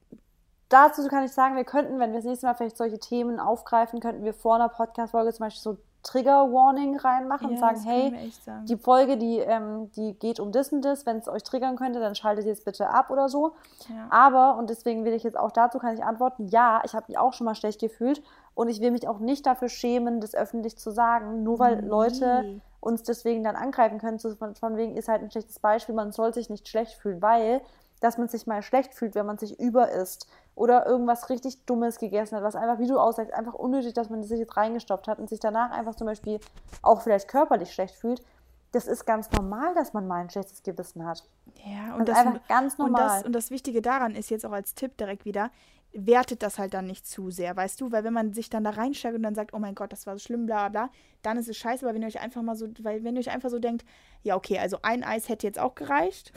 dazu kann ich sagen, wir könnten, wenn wir das nächste Mal vielleicht solche Themen aufgreifen, könnten wir vor einer Podcast-Folge zum Beispiel so Trigger-Warning reinmachen ja, und sagen, hey, sagen. die Folge, die, ähm, die geht um das und das, wenn es euch triggern könnte, dann schaltet ihr es bitte ab oder so. Ja. Aber, und deswegen will ich jetzt auch dazu, kann ich antworten, ja, ich habe mich auch schon mal schlecht gefühlt und ich will mich auch nicht dafür schämen, das öffentlich zu sagen, nur weil nee. Leute uns deswegen dann angreifen können. Von, von wegen ist halt ein schlechtes Beispiel, man soll sich nicht schlecht fühlen, weil dass man sich mal schlecht fühlt, wenn man sich über isst oder irgendwas richtig Dummes gegessen hat, was einfach, wie du aussagst, einfach unnötig, dass man sich jetzt reingestoppt hat und sich danach einfach zum Beispiel auch vielleicht körperlich schlecht fühlt. Das ist ganz normal, dass man mal ein schlechtes Gewissen hat. Ja, und das, das ist einfach ganz normal. Und das, und das Wichtige daran ist jetzt auch als Tipp direkt wieder, wertet das halt dann nicht zu sehr, weißt du? Weil wenn man sich dann da reinsteigt und dann sagt, oh mein Gott, das war so schlimm, bla bla, dann ist es scheiße, aber wenn ihr euch einfach mal so, weil wenn ihr euch einfach so denkt, ja, okay, also ein Eis hätte jetzt auch gereicht,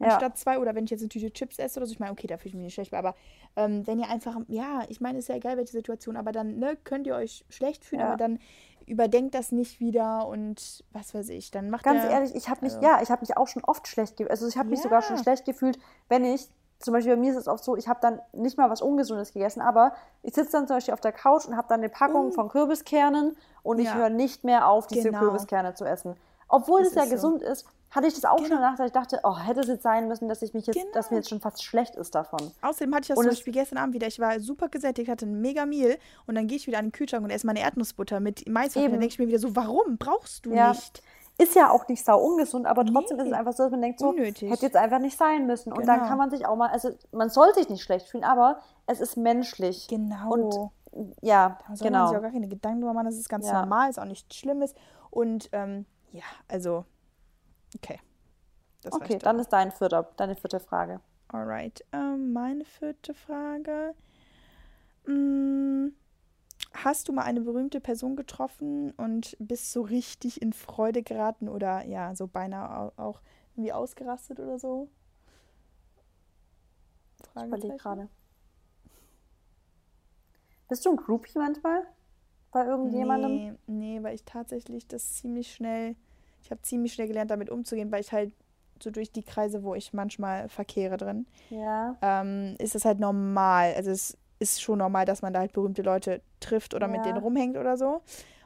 ja. anstatt zwei, oder wenn ich jetzt eine Tüte Chips esse oder so, ich meine, okay, da fühle ich mich nicht schlecht, aber ähm, wenn ihr einfach, ja, ich meine, ist ja egal, welche Situation, aber dann, ne, könnt ihr euch schlecht fühlen, ja. aber dann überdenkt das nicht wieder und was weiß ich, dann macht Ganz ehrlich, ich habe mich, also, ja, ich habe mich auch schon oft schlecht gefühlt, also ich habe mich sogar schon schlecht gefühlt, wenn ich zum Beispiel bei mir ist es oft so, ich habe dann nicht mal was Ungesundes gegessen, aber ich sitze dann zum Beispiel auf der Couch und habe dann eine Packung mm. von Kürbiskernen und ich höre nicht mehr auf, diese genau. Kürbiskerne zu essen. Obwohl es ja so. gesund ist, hatte ich das auch genau. schon danach, dass ich dachte, oh, hätte es jetzt sein müssen, dass ich mich jetzt, genau. dass mir jetzt schon fast schlecht ist davon. Außerdem hatte ich das und zum Beispiel gestern Abend wieder. Ich war super gesättigt, hatte ein mega Meal und dann gehe ich wieder an den Kühlschrank und esse meine Erdnussbutter mit Mais. Und dann denke ich mir wieder so, warum brauchst du ja. nicht? Ist ja auch nicht sau ungesund, aber trotzdem nee. ist es einfach so, dass man denkt, so, Unnötig. hätte jetzt einfach nicht sein müssen. Und dann genau. kann man sich auch mal, also man soll sich nicht schlecht fühlen, aber es ist menschlich. Genau. Und ja, da soll genau. man sich auch gar keine Gedanken drüber machen, das ist ganz ja. normal, ist auch nichts Schlimmes. Und ähm, ja, also, okay. Das okay, dann ist dein vierter, deine vierte Frage. Alright, ähm, meine vierte Frage. Hm, Hast du mal eine berühmte Person getroffen und bist so richtig in Freude geraten oder ja, so beinahe auch irgendwie ausgerastet oder so? Ich überlege gerade. Bist du ein Groupie manchmal? Bei irgendjemandem? Nee, nee, weil ich tatsächlich das ziemlich schnell, ich habe ziemlich schnell gelernt, damit umzugehen, weil ich halt so durch die Kreise, wo ich manchmal verkehre drin, ja. ähm, ist es halt normal. Also es ist schon normal, dass man da halt berühmte Leute trifft oder mit Ja. denen rumhängt oder so.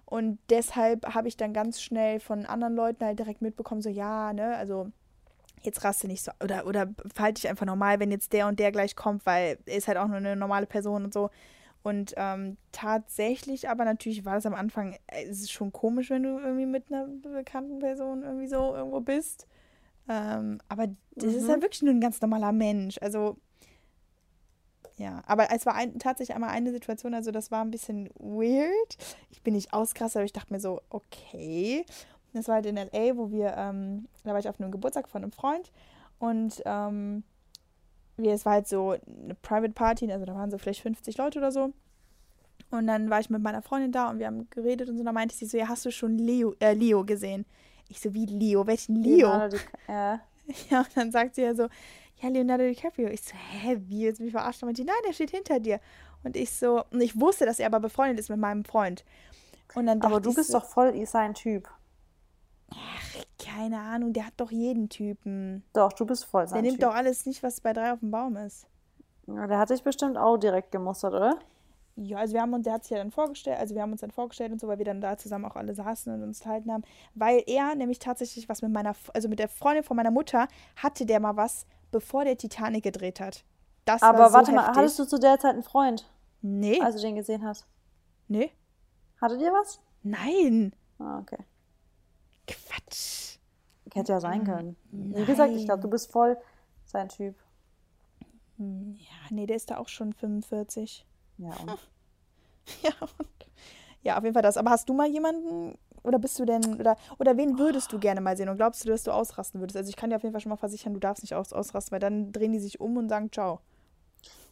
Und deshalb habe ich dann ganz schnell von anderen Leuten halt direkt mitbekommen, so ja, ne, also jetzt raste nicht so oder oder verhalte dich einfach normal, wenn jetzt der und der gleich kommt, weil er ist halt auch nur eine normale Person und so. Und ähm, tatsächlich, aber natürlich war das am Anfang, äh, es ist schon komisch, wenn du irgendwie mit einer bekannten Person irgendwie so irgendwo bist. Ähm, aber das ist Mhm. halt wirklich nur ein ganz normaler Mensch. Also ja, aber es war ein, tatsächlich einmal eine Situation, also das war ein bisschen weird. Ich bin nicht ausgerastet, aber ich dachte mir so, okay. Das war halt in L.A., wo wir, ähm, da war ich auf einem Geburtstag von einem Freund und ähm, wir, es war halt so eine Private Party, also da waren so vielleicht 50 Leute oder so. Und dann war ich mit meiner Freundin da und wir haben geredet und so. Da meinte sie so, ja, hast du schon Leo, äh, Leo gesehen? Ich so, wie Leo? Welchen Leo? Di- Ja. Ja, und dann sagt sie ja so, ja, Leonardo DiCaprio. Ich so, hä, wie, jetzt mich verarscht? Und die, nein, der steht hinter dir. Und ich so, und ich wusste, dass er aber befreundet ist mit meinem Freund. Und dann Aber du bist so, doch voll sein Typ. keine Ahnung, der hat doch jeden Typen. Doch, du bist voll Der sein nimmt Typ. doch alles nicht, was bei drei auf dem Baum ist. Ja, Der hat dich bestimmt auch direkt gemustert, oder? Ja, also wir haben uns, der hat sich ja dann vorgestellt, also wir haben uns dann vorgestellt und so, weil wir dann da zusammen auch alle saßen und uns unterhalten haben, weil er nämlich tatsächlich was mit meiner, also mit der Freundin von meiner Mutter hatte der mal was, bevor der Titanic gedreht hat. Das war Aber so warte mal, heftig. hattest du zu der Zeit einen Freund, Nee, als du den gesehen hast? nee, Hattet ihr was? nein, Ah, okay. Quatsch. Hätte ja sein können. Wie gesagt, ich glaube, du bist voll sein Typ. Ja, nee, der ist da auch schon 45. Ja, und Ja, und, ja, auf jeden Fall das. Aber hast du mal jemanden oder bist du denn oder oder wen würdest du gerne mal sehen und glaubst du, dass du ausrasten würdest? Also ich kann dir auf jeden Fall schon mal versichern, du darfst nicht aus, ausrasten, weil dann drehen die sich um und sagen Ciao.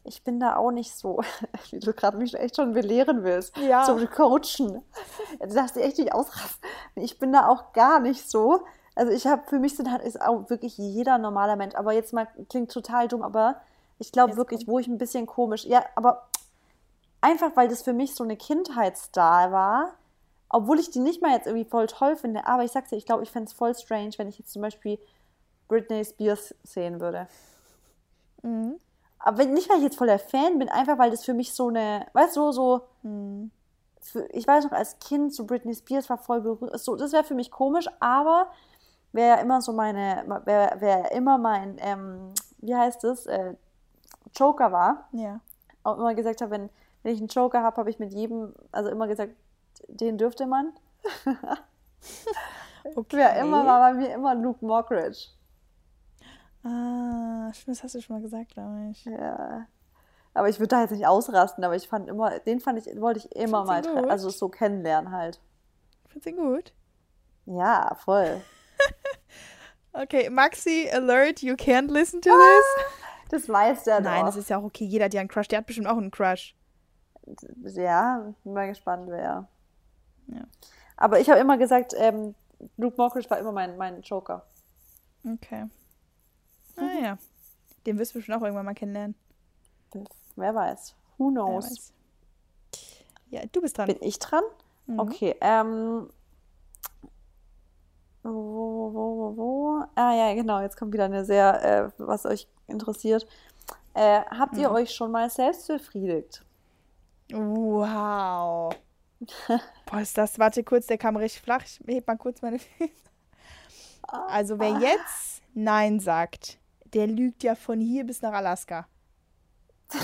ich bin da auch nicht so, wie du gerade mich echt schon belehren willst. Ja. Zum Coachen. Du darfst dich echt nicht ausrasten. Ich bin da auch gar nicht so. Also ich habe, für mich sind halt, ist auch wirklich jeder normaler Mensch. Aber jetzt mal, klingt total dumm, aber ich glaube wirklich, wo ich ein bisschen komisch, ja, aber einfach, weil das für mich so eine Kindheitsstar war, obwohl ich die nicht mal jetzt irgendwie voll toll finde, aber ich sag's dir, ich glaube, ich fände es voll strange, wenn ich jetzt zum Beispiel Britney Spears sehen würde. Mhm. Aber wenn, nicht, weil ich jetzt voll der Fan bin, einfach weil das für mich so eine, weißt du, so, Mhm. für, ich weiß noch, als Kind, so Britney Spears war voll berühmt, so, das wäre für mich komisch, aber wäre ja immer so meine, wäre wär immer mein, ähm, wie heißt es, äh, Joker war, Ja. auch immer gesagt habe, wenn, wenn ich einen Joker habe, habe ich mit jedem, also immer gesagt, den dürfte man. Okay. Wer immer war bei mir immer Luke Mockridge. Ah, stimmt, das hast du schon mal gesagt, glaube ich. Ja. Aber ich würde da jetzt nicht ausrasten, aber ich fand immer, den fand ich, wollte ich immer mal, tre- gut? also so kennenlernen halt. Findest du ihn gut? Ja, voll. Okay, Maxi, alert, you can't listen to this. Das weiß der Nein, doch. das ist ja auch okay. Jeder hat ja einen Crush. Der hat bestimmt auch einen Crush. Ja, bin mal gespannt, wer. Ja. Aber ich habe immer gesagt, ähm, Luke Mockridge war immer mein, mein Joker. Okay. Ah ja. Den wirst du bestimmt auch irgendwann mal kennenlernen. Wer weiß. Who knows? weiß. Ja, du bist dran. Bin ich dran? Mhm. Okay, ähm. Wo, wo, wo, wo, wo? Ah ja, genau, jetzt kommt wieder eine sehr, äh, was euch interessiert. Äh, habt ihr Mhm. euch schon mal selbst befriedigt? Wow. Boah, ist das, warte kurz, der kam richtig flach. Ich heb mal kurz meine Füße. Also wer jetzt Nein sagt, der lügt ja von hier bis nach Alaska.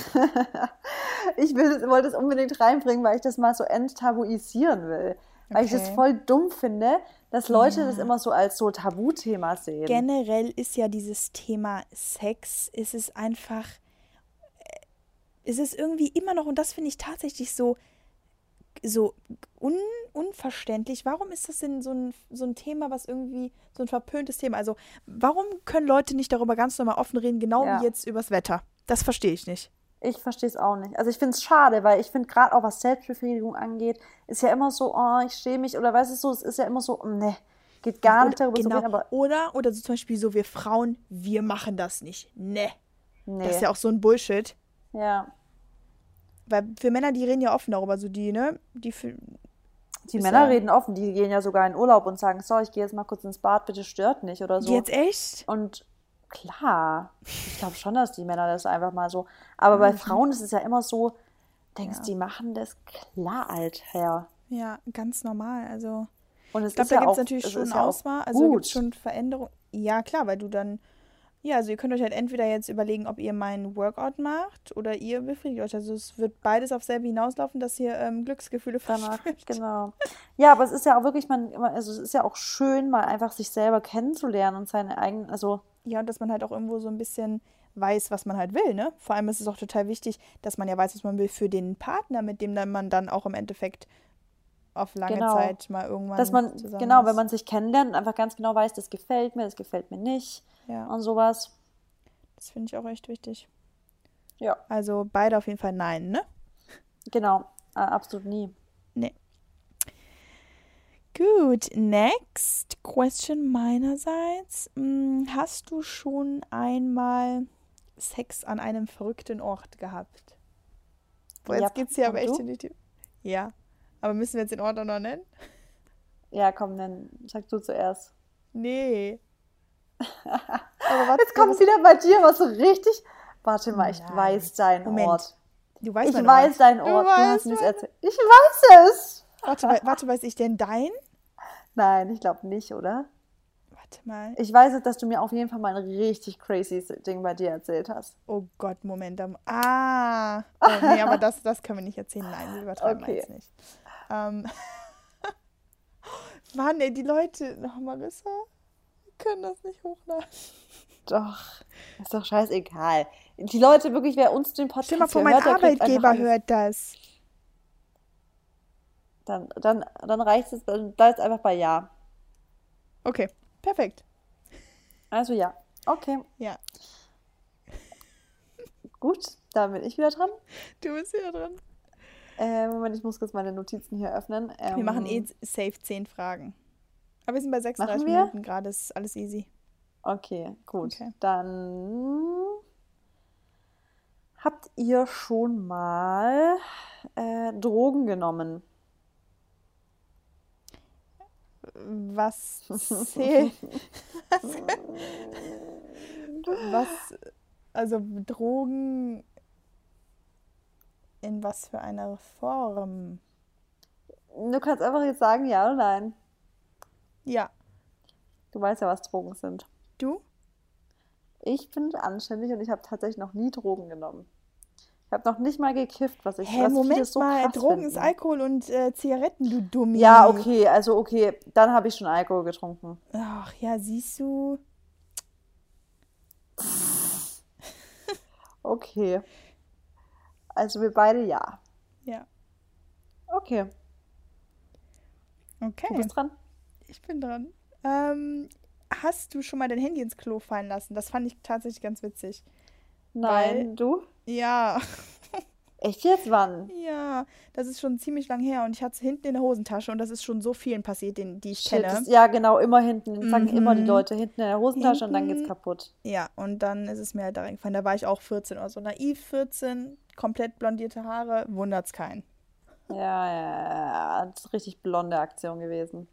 Ich will das, wollte es unbedingt reinbringen, weil ich das mal so enttabuisieren will. Weil ich das voll dumm finde, dass Leute Ja. das immer so als so Tabuthema sehen. Generell ist ja dieses Thema Sex, ist es einfach, äh, ist es irgendwie immer noch, und das finde ich tatsächlich so, so un, unverständlich. Warum ist das denn so ein, so ein Thema, was irgendwie, so ein verpöntes Thema? Also, warum können Leute nicht darüber ganz normal offen reden, genau Ja. wie jetzt übers Wetter? Das verstehe ich nicht. Ich verstehe es auch nicht. Also ich finde es schade, weil ich finde gerade auch was Selbstbefriedigung angeht, ist ja immer so, oh, ich schäme mich oder weißt du so, es ist ja immer so, ne, geht gar nicht Oder, darüber zu genau, reden, aber oder, oder so zum Beispiel so, wir Frauen, wir machen das nicht. Ne. nee. Das ist ja auch so ein Bullshit. ja. Weil für Männer, die reden ja offen darüber, so die, ne? Die für, Die Männer ja- reden offen, die gehen ja sogar in Urlaub und sagen, so, ich gehe jetzt mal kurz ins Bad, bitte stört nicht oder so. Jetzt echt? Und klar, ich glaube schon, dass die Männer das einfach mal so. Aber bei Mhm. Frauen ist es ja immer so, denkst, ja. die machen das klar, Alter. Ja, ganz normal. Also und es ich glaube, da gibt es natürlich schon Auswahl, also gibt schon Veränderungen. Ja, klar, weil du dann, ja, also ihr könnt euch halt entweder jetzt überlegen, ob ihr meinen Workout macht oder ihr befriedigt euch. Also es wird beides auf selbe hinauslaufen, dass ihr ähm, Glücksgefühle danach, Genau. Ja, aber es ist ja auch wirklich, man, also es ist ja auch schön, mal einfach sich selber kennenzulernen und seine eigenen, also. Ja, und dass man halt auch irgendwo so ein bisschen weiß, was man halt will, ne? Vor allem ist es auch total wichtig, dass man ja weiß, was man will für den Partner, mit dem dann man dann auch im Endeffekt auf lange genau. Zeit mal irgendwann. Dass man, genau, ist. wenn man sich kennenlernt und einfach ganz genau weiß, das gefällt mir, das gefällt mir nicht ja. und sowas. Das finde ich auch echt wichtig. Ja. Also beide auf jeden Fall nein, ne? Genau, äh, absolut nie. Nee. Gut, next question meinerseits. Hm, hast du schon einmal Sex an einem verrückten Ort gehabt? Boah, jetzt ja. geht's hier aber echt in die Tür. Ja. Aber müssen wir jetzt den Ort auch noch nennen? Ja, komm, dann sag du zuerst. Nee. Jetzt kommt wieder bei dir was so richtig. Warte mal, ich Nein. weiß deinen Moment. Ort. Du weißt ich weiß Ort. deinen Ort. Du, du hast mir erzählt. Ich weiß es. Warte, warte, weiß ich denn dein? Nein, ich glaube nicht, oder? Warte mal. Ich weiß, dass du mir auf jeden Fall mal ein richtig crazy Ding bei dir erzählt hast. Oh Gott, Moment. Ah. Oh, nee, aber das, das können wir nicht erzählen. Nein, wir übertreiben okay. jetzt nicht. Ähm. Mann, ey, die Leute. Oh, Marissa, können das nicht hochladen. Doch, ist doch scheißegal. Die Leute wirklich, wer uns den Podcast Stell mal vor, mein hört, Arbeitgeber hört das. Dann, dann, dann reicht es, dann bleibt es einfach bei Ja. Okay, perfekt. Also ja. Okay. Ja. Gut, dann bin ich wieder dran. Du bist wieder dran. Äh, Moment, ich muss kurz meine Notizen hier öffnen. Ähm, wir machen eh safe 10 Fragen. Aber wir sind bei 36 Minuten gerade, ist alles easy. Okay, gut. Okay. Dann habt ihr schon mal äh, Drogen genommen? Was zählt? was, also Drogen in was für einer Form? Du kannst einfach jetzt sagen, ja oder nein. Ja. Du weißt ja, was Drogen sind. Du? Ich bin anständig und ich habe tatsächlich noch nie Drogen genommen. Ich habe noch nicht mal gekifft, was ich Hä, was Moment so mal, Drogen finden. ist Alkohol und äh, Zigaretten, du Dummi. Ja, okay, also okay, dann habe ich schon Alkohol getrunken. Ach ja, siehst du. okay. Also wir beide ja. Ja. Okay. Okay. Du bist dran. Ich bin dran. Ähm, hast du schon mal dein Handy ins Klo fallen lassen? Das fand ich tatsächlich ganz witzig. Nein, Weil, du? Ja. Echt jetzt wann? Ja, das ist schon ziemlich lang her und ich hatte es hinten in der Hosentasche und das ist schon so vielen passiert, den, die ich Shit, kenne. Das, ja, genau, immer hinten. Das sagen immer die mhm. Leute hinten in der Hosentasche hinten, und dann geht's kaputt. Ja, und dann ist es mir halt da reingefallen. Da war ich auch 14 oder so. Naiv 14, komplett blondierte Haare, wundert's keinen. Ja, ja, ja, das ist richtig blonde Aktion gewesen.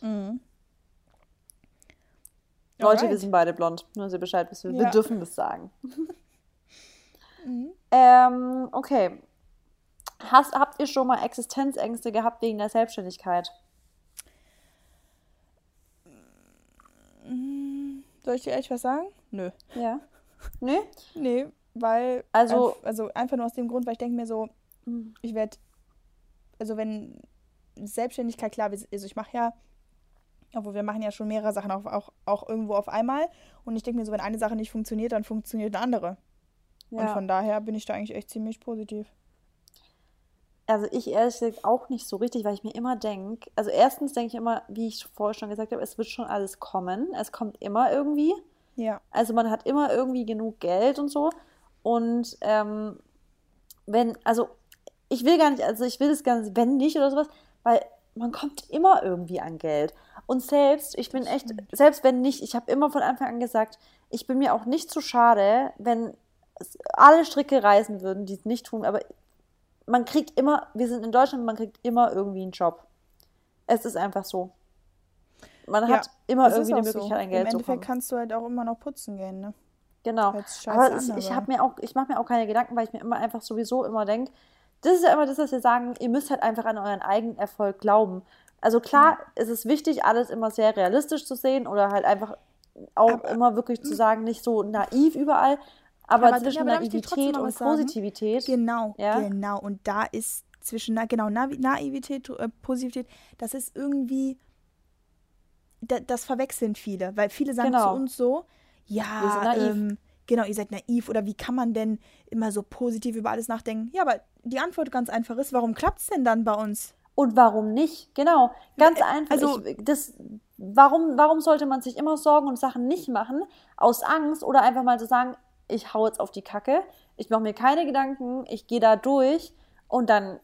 Mhm. Leute, Alright. wir sind beide blond. Nur Sie Bescheid wissen. Wir, ja. wir dürfen das sagen. mhm. ähm, okay. Hast, habt ihr schon mal Existenzängste gehabt wegen der Selbstständigkeit? Mm, soll ich dir ehrlich was sagen? Nö. Ja. Nö? nee, weil. Also, also einfach nur aus dem Grund, weil ich denke mir so, hm. ich werde. Also, wenn Selbstständigkeit, klar, also ich mache ja obwohl wir machen ja schon mehrere Sachen auch, auch, auch irgendwo auf einmal. Und ich denke mir so, wenn eine Sache nicht funktioniert, dann funktioniert eine andere. Ja. Und von daher bin ich da eigentlich echt ziemlich positiv. Also ich ehrlich gesagt auch nicht so richtig, weil ich mir immer denke, also erstens denke ich immer, wie ich vorher schon gesagt habe, es wird schon alles kommen. Es kommt immer irgendwie. Ja. Also man hat immer irgendwie genug Geld und so. Und ähm, wenn, also ich will gar nicht, also ich will das gar nicht, wenn nicht oder sowas, weil man kommt immer irgendwie an Geld. Und selbst, ich bin echt, selbst wenn nicht, ich habe immer von Anfang an gesagt, ich bin mir auch nicht zu schade, wenn alle Stricke reisen würden, die es nicht tun, aber man kriegt immer, wir sind in Deutschland, man kriegt immer irgendwie einen Job. Es ist einfach so. Man ja, hat immer irgendwie die Möglichkeit, so. ein Geld zu Im Endeffekt kannst du halt auch immer noch putzen gehen, ne? Genau. Aber an, ich habe mir auch, ich mache mir auch keine Gedanken, weil ich mir immer einfach sowieso immer denke, das ist ja immer das, was wir sagen, ihr müsst halt einfach an euren eigenen Erfolg glauben. Also klar, ja. ist es wichtig, alles immer sehr realistisch zu sehen oder halt einfach auch aber, immer wirklich zu sagen, nicht so naiv überall, aber, aber zwischen aber Naivität und Positivität. Genau, ja? genau. Und da ist zwischen, genau, Naivität, äh, Positivität, das ist irgendwie, das, das verwechseln viele, weil viele sagen genau. zu uns so, ja, ähm, genau, ihr seid naiv oder wie kann man denn immer so positiv über alles nachdenken? Ja, aber die Antwort ganz einfach ist, warum klappt es denn dann bei uns? Und warum nicht? Genau, ganz äh, einfach. Also, ich, das, warum, warum sollte man sich immer Sorgen und Sachen nicht machen? Aus Angst oder einfach mal zu so sagen, ich hau jetzt auf die Kacke, ich mache mir keine Gedanken, ich gehe da durch und dann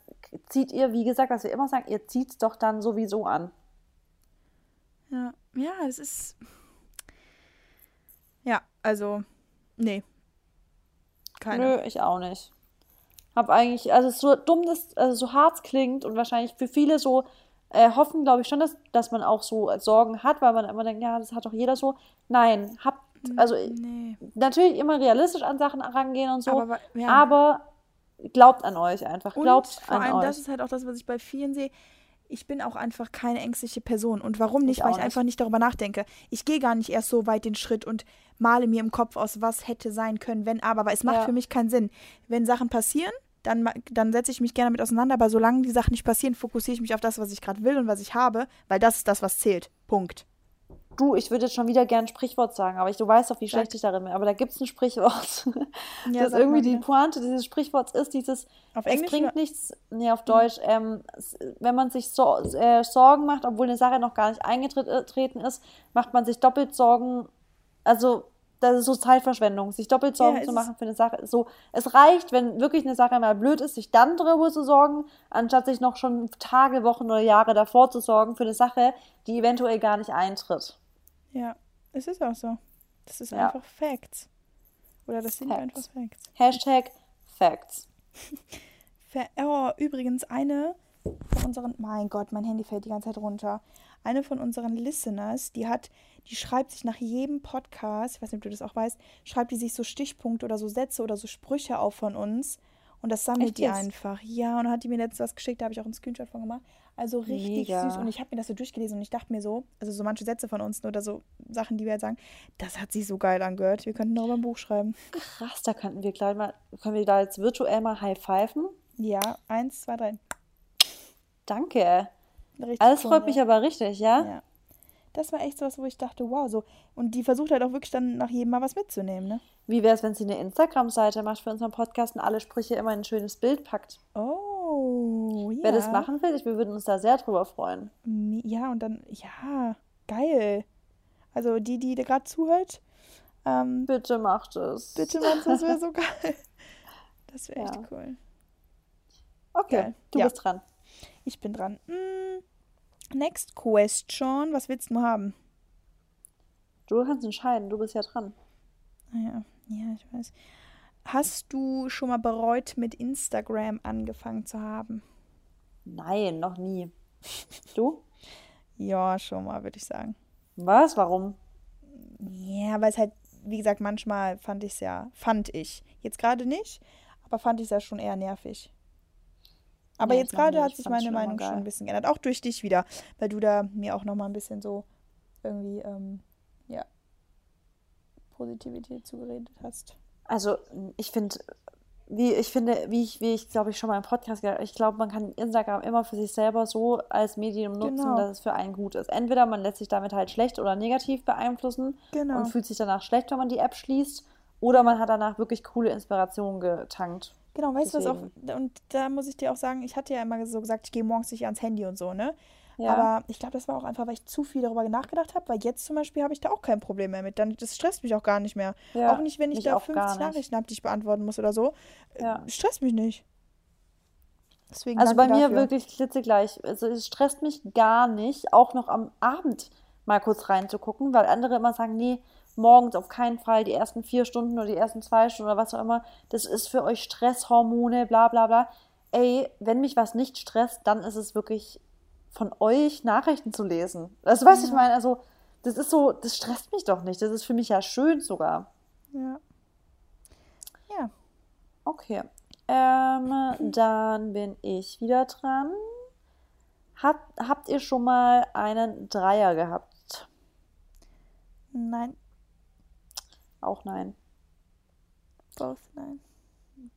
zieht ihr, wie gesagt, was wir immer sagen, ihr zieht es doch dann sowieso an. Ja, ja, es ist. Ja, also, nee. Keine. Nö, ich auch nicht. Hab eigentlich, also so dumm das, also so hart klingt und wahrscheinlich für viele so äh, hoffen, glaube ich schon, dass, dass man auch so Sorgen hat, weil man immer denkt, ja, das hat doch jeder so. Nein, habt also nee. natürlich immer realistisch an Sachen rangehen und so, aber, ja. aber glaubt an euch einfach. Glaubt und vor allem, euch. das ist halt auch das, was ich bei vielen sehe. Ich bin auch einfach keine ängstliche Person. Und warum nicht? Ich Weil ich nicht. einfach nicht darüber nachdenke. Ich gehe gar nicht erst so weit den Schritt und male mir im Kopf aus, was hätte sein können, wenn aber. Weil es macht ja. für mich keinen Sinn. Wenn Sachen passieren, dann, dann setze ich mich gerne damit auseinander. Aber solange die Sachen nicht passieren, fokussiere ich mich auf das, was ich gerade will und was ich habe, weil das ist das, was zählt. Punkt. Du, ich würde jetzt schon wieder gern ein Sprichwort sagen, aber ich, du weißt doch, wie schlecht ich darin bin. Aber da gibt es ein Sprichwort. Ja, das irgendwie die Pointe dieses Sprichworts ist, dieses, auf Englisch, es bringt oder? nichts, nee, auf Deutsch, ähm, wenn man sich so, äh, Sorgen macht, obwohl eine Sache noch gar nicht eingetreten ist, macht man sich doppelt Sorgen, also das ist so Zeitverschwendung, sich doppelt Sorgen ja, zu machen für eine Sache. So, es reicht, wenn wirklich eine Sache mal blöd ist, sich dann darüber zu sorgen, anstatt sich noch schon Tage, Wochen oder Jahre davor zu sorgen für eine Sache, die eventuell gar nicht eintritt. Ja, es ist auch so. Das ist ja. einfach Facts. Oder das sind Facts. einfach Facts. Hashtag Facts. oh, übrigens, eine von unseren. Mein Gott, mein Handy fällt die ganze Zeit runter. Eine von unseren Listeners, die hat, die schreibt sich nach jedem Podcast, ich weiß nicht, ob du das auch weißt, schreibt die sich so Stichpunkte oder so Sätze oder so Sprüche auf von uns. Und das sammelt Echt die jetzt? einfach. Ja, und dann hat die mir letztens was geschickt, da habe ich auch einen Screenshot von gemacht. Also richtig Mega. süß. Und ich habe mir das so durchgelesen und ich dachte mir so, also so manche Sätze von uns oder so Sachen, die wir jetzt sagen, das hat sich so geil angehört. Wir könnten darüber ein Buch schreiben. Krass, da könnten wir gleich mal, können wir da jetzt virtuell mal high pfeifen? Ja, eins, zwei, drei. Danke. Richtig Alles cool, freut ja. mich aber richtig, ja? Ja. Das war echt so was, wo ich dachte, wow, so. Und die versucht halt auch wirklich dann nach jedem Mal was mitzunehmen, ne? Wie wäre es, wenn sie eine Instagram-Seite macht für unseren Podcast und alle Sprüche immer in ein schönes Bild packt? Oh, ja. Wer das machen will, wir würden uns da sehr drüber freuen. Ja, und dann, ja, geil. Also die, die gerade zuhört. Ähm, bitte macht es. Bitte macht es, das wäre so geil. Das wäre ja. echt cool. Okay, geil. du ja. bist dran. Ich bin dran. Mm, next question. Was willst du haben? Du kannst entscheiden, du bist ja dran. Ah ja, ja, ich weiß. Hast du schon mal bereut, mit Instagram angefangen zu haben? Nein, noch nie. Du? ja, schon mal, würde ich sagen. Was? Warum? Ja, weil es halt, wie gesagt, manchmal fand ich es ja, fand ich. Jetzt gerade nicht, aber fand ich es ja schon eher nervig. Aber nee, jetzt gerade hat sich meine Meinung schon ein bisschen geändert. Auch durch dich wieder, weil du da mir auch nochmal ein bisschen so irgendwie, ähm, ja, Positivität zugeredet hast. Also ich finde, wie ich finde, wie ich, wie ich glaube ich schon mal im Podcast gesagt ich glaube, man kann Instagram immer für sich selber so als Medium nutzen, genau. dass es für einen gut ist. Entweder man lässt sich damit halt schlecht oder negativ beeinflussen genau. und fühlt sich danach schlecht, wenn man die App schließt, oder man hat danach wirklich coole Inspirationen getankt. Genau, weißt du was auch, und da muss ich dir auch sagen, ich hatte ja immer so gesagt, ich gehe morgens nicht ans Handy und so, ne? Ja. Aber ich glaube, das war auch einfach, weil ich zu viel darüber nachgedacht habe, weil jetzt zum Beispiel habe ich da auch kein Problem mehr mit. Dann, das stresst mich auch gar nicht mehr. Ja, auch nicht, wenn ich da 50 Nachrichten habe, die ich beantworten muss oder so. Äh, ja. Stresst mich nicht. Deswegen also bei mir dafür. wirklich klitzegleich. Also es stresst mich gar nicht, auch noch am Abend mal kurz reinzugucken, weil andere immer sagen, nee, morgens auf keinen Fall die ersten vier Stunden oder die ersten zwei Stunden oder was auch immer. Das ist für euch Stresshormone, bla bla bla. Ey, wenn mich was nicht stresst, dann ist es wirklich von euch Nachrichten zu lesen. Also, weißt du, ja. ich meine, also, das ist so, das stresst mich doch nicht. Das ist für mich ja schön sogar. Ja. Ja. Okay. Ähm, dann bin ich wieder dran. Hab, habt ihr schon mal einen Dreier gehabt? Nein. Auch nein. Both nein.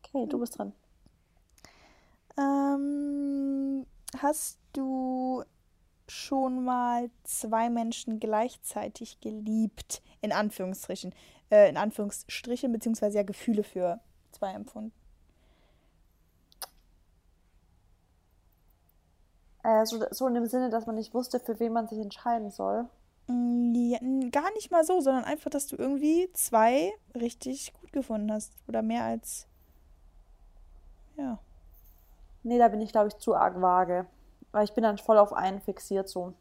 Okay, du bist dran. Ähm, hast du schon mal zwei Menschen gleichzeitig geliebt? In Anführungsstrichen. Äh, in Anführungsstrichen, beziehungsweise ja Gefühle für zwei empfunden. Äh, so, so in dem Sinne, dass man nicht wusste, für wen man sich entscheiden soll. Mm, Ja, gar nicht mal so, sondern einfach, dass du irgendwie zwei richtig gut gefunden hast. Oder mehr als. Ja. Nee, da bin ich, glaube ich, zu arg vage. Weil ich bin dann voll auf einen fixiert so.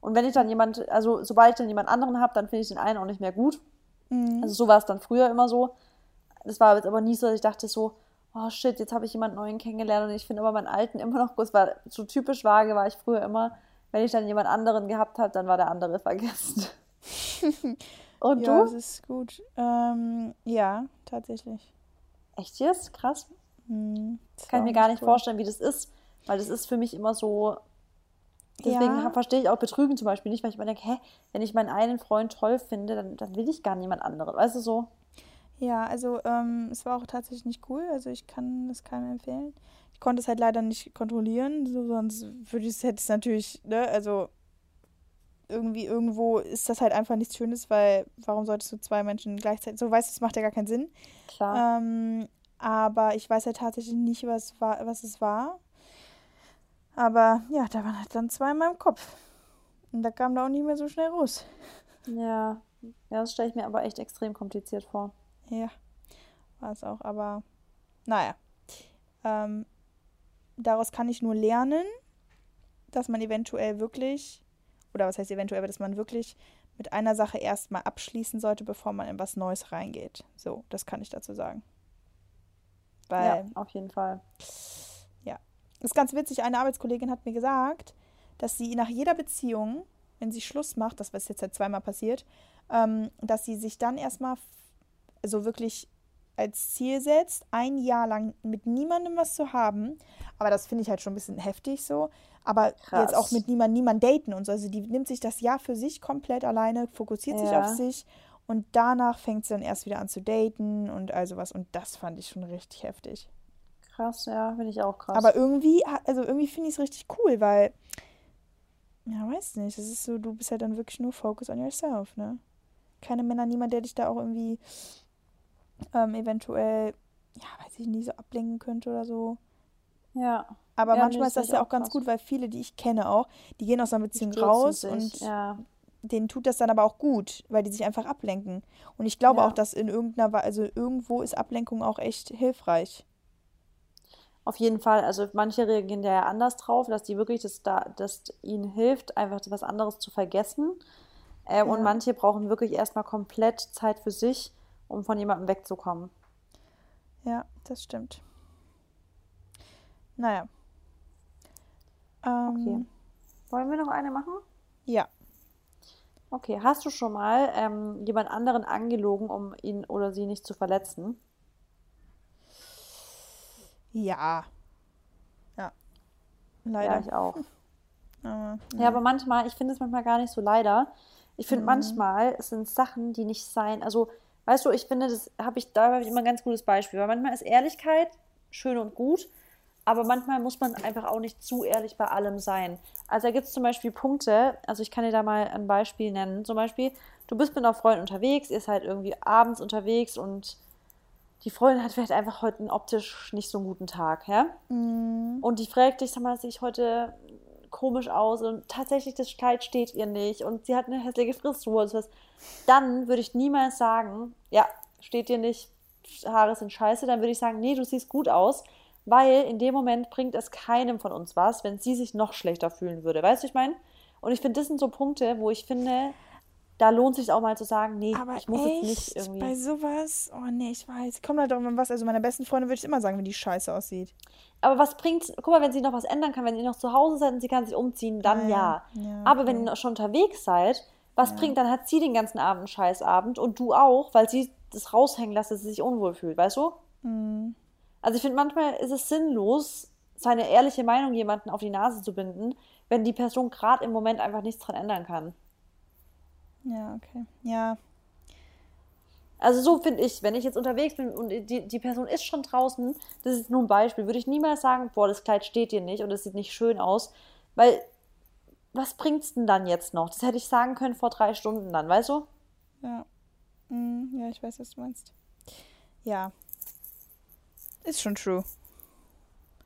Und wenn ich dann jemand, also sobald ich dann jemand anderen habe, dann finde ich den einen auch nicht mehr gut. Mhm. Also so war es dann früher immer so. Das war jetzt aber nie so, dass ich dachte so, oh shit, jetzt habe ich jemanden neuen kennengelernt und ich finde aber meinen alten immer noch gut. Es war so typisch vage war ich früher immer. Wenn ich dann jemand anderen gehabt habe, dann war der andere vergessen. Und ja, du? das ist gut. Ähm, ja, tatsächlich. Echt jetzt? Krass. Mhm. Das Kann ich mir gar nicht cool. vorstellen, wie das ist. Weil das ist für mich immer so. Deswegen Ja. verstehe ich auch Betrügen zum Beispiel nicht, weil ich mir denke, hä, wenn ich meinen einen Freund toll finde, dann, dann will ich gar niemand anderen. Weißt du so? Ja, also ähm, es war auch tatsächlich nicht cool. Also ich kann es keinem empfehlen. Ich konnte es halt leider nicht kontrollieren, so, sonst würde ich es hätte es natürlich, ne, also irgendwie irgendwo ist das halt einfach nichts Schönes, weil warum solltest du zwei Menschen gleichzeitig, so weißt du, das macht ja gar keinen Sinn. Klar. Ähm, aber ich weiß halt tatsächlich nicht, was war, was es war. Aber ja, da waren halt dann zwei in meinem Kopf. Und da kam da auch nicht mehr so schnell raus. Ja. Ja, das stelle ich mir aber echt extrem kompliziert vor. Ja, war es auch. Aber naja, ähm, daraus kann ich nur lernen, dass man eventuell wirklich, oder was heißt eventuell, dass man wirklich mit einer Sache erstmal abschließen sollte, bevor man in was Neues reingeht. So, das kann ich dazu sagen. Weil, Ja, auf jeden Fall. das ist ganz witzig, eine Arbeitskollegin hat mir gesagt, dass sie nach jeder Beziehung, wenn sie Schluss macht, das was jetzt halt zweimal passiert, ähm, dass sie sich dann erstmal also wirklich als Ziel setzt, ein Jahr lang mit niemandem was zu haben. Aber das finde ich halt schon ein bisschen heftig so. Aber Krass. jetzt auch mit niemandem, niemand daten und so. Also die nimmt sich das Jahr für sich komplett alleine, fokussiert sich Ja. auf sich und danach fängt sie dann erst wieder an zu daten und also was. Und das fand ich schon richtig heftig. Krass, ja, finde ich auch krass. Aber irgendwie, also irgendwie finde ich es richtig cool, weil, ja, weiß nicht, es ist so, du bist halt dann wirklich nur focus on yourself, ne? Keine Männer, niemand, der dich da auch irgendwie ähm, eventuell, ja, weiß ich nicht, so ablenken könnte oder so. Ja. Aber Ja, manchmal ist das ja auch ganz krass. gut, weil viele, die ich kenne auch, die gehen aus einer Beziehung raus und ja. denen tut das dann aber auch gut, weil die sich einfach ablenken. Und ich glaube Ja. auch, dass in irgendeiner, Wei- also irgendwo ist Ablenkung auch echt hilfreich. Auf jeden Fall. Also manche reagieren ja anders drauf, dass die wirklich das da, das ihnen hilft, einfach was anderes zu vergessen. Ähm, Und manche brauchen wirklich erstmal komplett Zeit für sich, um von jemandem wegzukommen. Ja, das stimmt. Naja. Ähm, Okay. Wollen wir noch eine machen? Ja. Okay. Hast du schon mal ähm, jemand anderen angelogen, um ihn oder sie nicht zu verletzen? Ja. Ja. Ja, Leider. ich auch. Aber, Ja, aber manchmal, ich finde es manchmal gar nicht so leider. Ich finde Mhm. manchmal es sind Sachen, die nicht sein. Also, weißt du, ich finde, das habe ich, da habe ich immer ein ganz gutes Beispiel. Weil manchmal ist Ehrlichkeit schön und gut, aber manchmal muss man einfach auch nicht zu ehrlich bei allem sein. Also da gibt es zum Beispiel Punkte, also ich kann dir da mal ein Beispiel nennen. Zum Beispiel, du bist mit einer Freundin unterwegs, ihr seid irgendwie abends unterwegs und die Freundin hat vielleicht einfach heute einen optisch nicht so einen guten Tag, ja? Mm, Und die fragt dich, sag mal, sehe ich heute komisch aus und tatsächlich das Kleid steht ihr nicht und sie hat eine hässliche Frisur und sowas. Dann würde ich niemals sagen, ja, steht dir nicht, Haare sind scheiße, dann würde ich sagen, nee, du siehst gut aus, weil in dem Moment bringt es keinem von uns was, wenn sie sich noch schlechter fühlen würde. Weißt du, ich meine? Und ich finde, das sind so Punkte, wo ich finde, da lohnt sich auch mal zu sagen, nee, aber ich muss jetzt nicht echt, irgendwie. bei sowas, oh nee, ich weiß. Kommt halt darum, was. Also meiner besten Freundin würde ich immer sagen, wenn die scheiße aussieht. Aber was bringt, guck mal, wenn sie noch was ändern kann, wenn ihr noch zu Hause seid und sie kann sich umziehen, dann Ja, ja. ja. Aber wenn okay. ihr noch schon unterwegs seid, was Ja. bringt, dann hat sie den ganzen Abend einen Scheißabend und du auch, weil sie das raushängen lässt, dass sie sich unwohl fühlt, weißt du? Mm, Also ich finde, manchmal ist es sinnlos, seine ehrliche Meinung jemanden auf die Nase zu binden, wenn die Person gerade im Moment einfach nichts dran ändern kann. Ja, okay. Ja. Also so finde ich, wenn ich jetzt unterwegs bin und die, die Person ist schon draußen, das ist nur ein Beispiel, würde ich niemals sagen, boah, das Kleid steht dir nicht und es sieht nicht schön aus, weil was bringt's denn dann jetzt noch? Das hätte ich sagen können vor drei Stunden dann, weißt du? Ja. Hm, ja, ich weiß, was du meinst. Ja. Ist schon true.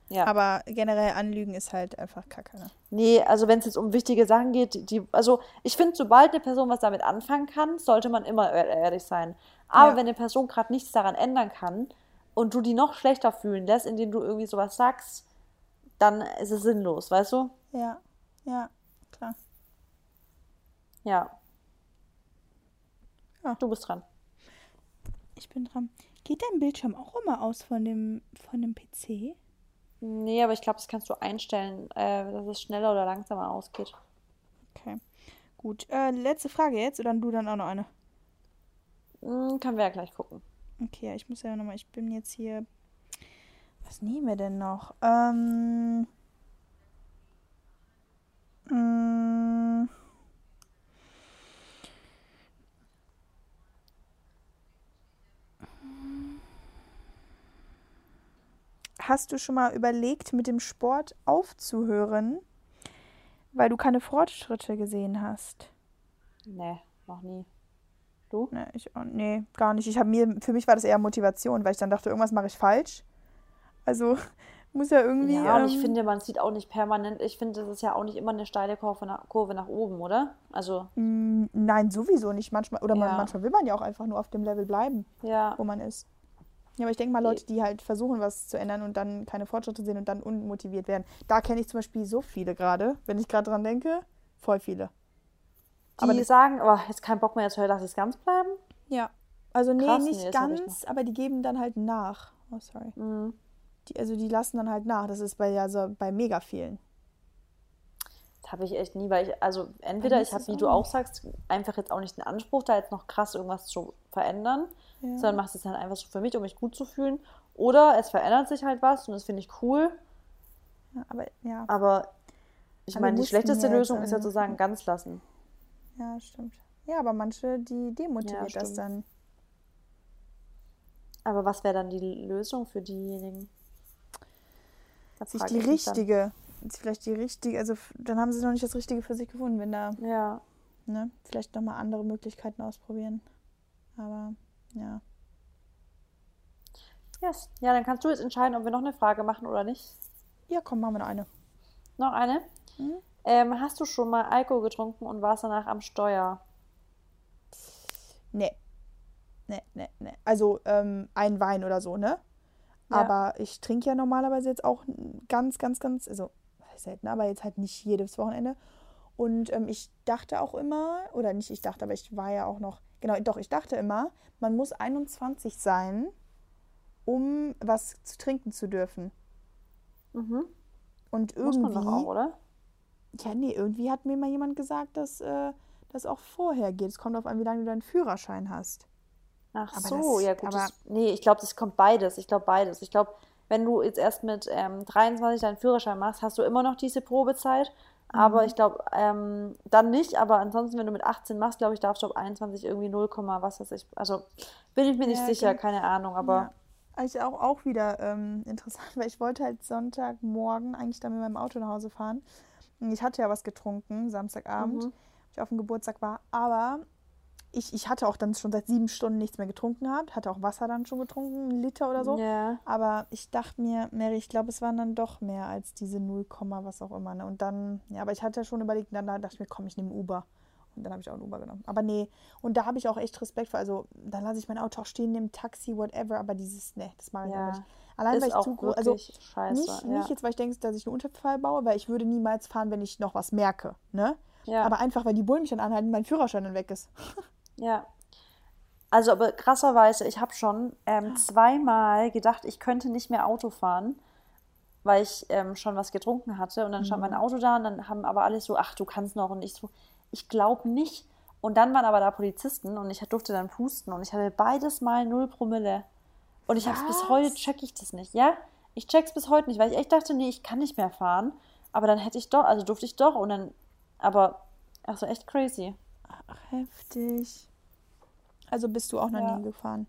Ja. Aber generell Anlügen ist halt einfach kacke. Ne? Nee, also wenn es jetzt um wichtige Sachen geht, die, also ich finde, sobald eine Person was damit anfangen kann, sollte man immer ehrlich sein. Aber ja. wenn eine Person gerade nichts daran ändern kann und du die noch schlechter fühlen lässt, indem du irgendwie sowas sagst, dann ist es sinnlos, weißt du? Ja, ja, klar. Ja. ja. Du bist dran. Ich bin dran. Geht dein Bildschirm auch immer aus von dem, von dem PC? Nee, aber ich glaube, das kannst du einstellen, äh, dass es schneller oder langsamer ausgeht. Okay. Gut. Äh, letzte Frage jetzt oder du dann auch noch eine? Hm, können wir ja gleich gucken. Okay, ich muss ja nochmal, ich bin jetzt hier. Was nehmen wir denn noch? Ähm. Mh, hast du schon mal überlegt, mit dem Sport aufzuhören, weil du keine Fortschritte gesehen hast? Nee, noch nie. Du? Nee, ich, nee gar nicht. Ich mir, für mich war das eher Motivation, weil ich dann dachte, irgendwas mache ich falsch. Also muss ja irgendwie. Ja, und ähm, ich finde, man sieht auch nicht permanent, ich finde, das ist ja auch nicht immer eine steile Kurve nach, Kurve nach oben, oder? Also. Mm, nein, sowieso nicht. Manchmal, oder ja. man, manchmal will man ja auch einfach nur auf dem Level bleiben, ja. wo man ist. Ja, aber ich denke mal, Leute, die halt versuchen, was zu ändern und dann keine Fortschritte sehen und dann unmotiviert werden. Da kenne ich zum Beispiel so viele gerade, wenn ich gerade dran denke, voll viele. Die aber die sagen, oh, jetzt kein Bock mehr, jetzt höre, lass es ganz bleiben? Ja. Also nee, Krass, nicht nee, ganz, aber die geben dann halt nach. Oh, sorry. Mhm. Die, also die lassen dann halt nach. Das ist bei ja so bei mega vielen. Habe ich echt nie, weil ich, also entweder ich habe, wie du auch sagst, einfach jetzt auch nicht den Anspruch, da jetzt noch krass irgendwas zu verändern ja. sondern mache es dann einfach so für mich, um mich gut zu fühlen. Oder es verändert sich halt was und das finde ich cool. Ja, aber ja. Aber ich meine, die schlechteste Lösung ist ja zu sagen, ganz lassen. Ja, stimmt. Ja, aber manche, die demotiviert ja, das dann. Aber was wäre dann die Lösung für diejenigen? Sich die richtige. Vielleicht die richtige, also dann haben sie noch nicht das Richtige für sich gefunden, wenn da. Ja. Ne, vielleicht nochmal andere Möglichkeiten ausprobieren. Aber ja. Yes. Ja, dann kannst du jetzt entscheiden, ob wir noch eine Frage machen oder nicht. Ja, komm, machen wir noch eine. Noch eine? Mhm. Ähm, hast du schon mal Alkohol getrunken und warst danach am Steuer? Nee. Nee, nee, nee. Also ähm, ein Wein oder so, ne? Ja. Aber ich trinke ja normalerweise jetzt auch ganz, ganz, ganz, also selten, aber jetzt halt nicht jedes Wochenende. Und ähm, ich dachte auch immer, oder nicht ich dachte, aber ich war ja auch noch Genau, doch, ich dachte immer, man muss 21 sein, um was zu trinken zu dürfen. Mhm. Und irgendwie. Muss man doch auch, oder? Ja, nee, irgendwie hat mir mal jemand gesagt, dass äh, das auch vorher geht. Es kommt auf an, wie lange du deinen Führerschein hast. Ach aber so, das, ja gut. Aber, das, nee, ich glaube, das kommt beides. Ich glaube beides. Ich glaube, wenn du jetzt erst mit ähm, 23 deinen Führerschein machst, hast du immer noch diese Probezeit. Aber mhm. ich glaube, ähm, dann nicht. Aber ansonsten, wenn du mit 18 machst, glaube ich, darfst du ab 21 irgendwie 0, was weiß ich. Also bin ich mir nicht ja, sicher, okay. keine Ahnung. Aber. Ja. Eigentlich auch, auch wieder ähm, interessant, weil ich wollte halt Sonntagmorgen eigentlich dann mit meinem Auto nach Hause fahren. Und ich hatte ja was getrunken, Samstagabend, mhm. ich auf dem Geburtstag war. Aber ich, ich hatte auch dann schon seit sieben Stunden nichts mehr getrunken gehabt, hatte auch Wasser dann schon getrunken, einen Liter oder so. Ja. Aber ich dachte mir, Mary, ich glaube, es waren dann doch mehr als diese 0, was auch immer. Ne? Und dann, ja, aber ich hatte schon überlegt, dann dachte ich mir, komm, ich nehme Uber. Und dann habe ich auch ein Uber genommen. Aber nee, und da habe ich auch echt Respekt vor. Also, dann lasse ich mein Auto auch stehen, nehme Taxi, whatever. Aber dieses, nee, das mache ich ja. nicht. Allein, weil ich zu groß, also scheiße, nicht, ja. nicht jetzt, weil ich denke, dass ich einen Unfall baue, weil ich würde niemals fahren, wenn ich noch was merke, ne? Ja. Aber einfach, weil die Bullen mich dann anhalten, mein Führerschein dann weg ist. Ja. Also, aber krasserweise, ich habe schon ähm, zweimal gedacht, ich könnte nicht mehr Auto fahren, weil ich ähm, schon was getrunken hatte. Und dann stand mein mhm. Auto da und dann haben aber alle so, ach, du kannst noch. Und ich so, ich glaube nicht. Und dann waren aber da Polizisten und ich durfte dann pusten und ich hatte beides mal null Promille. Und ich habe es bis heute, check ich das nicht, ja? Ich check's bis heute nicht, weil ich echt dachte, nee, ich kann nicht mehr fahren. Aber dann hätte ich doch, also durfte ich doch und dann, aber, also echt crazy. Ach, heftig. Also bist du auch noch Ja. nie gefahren?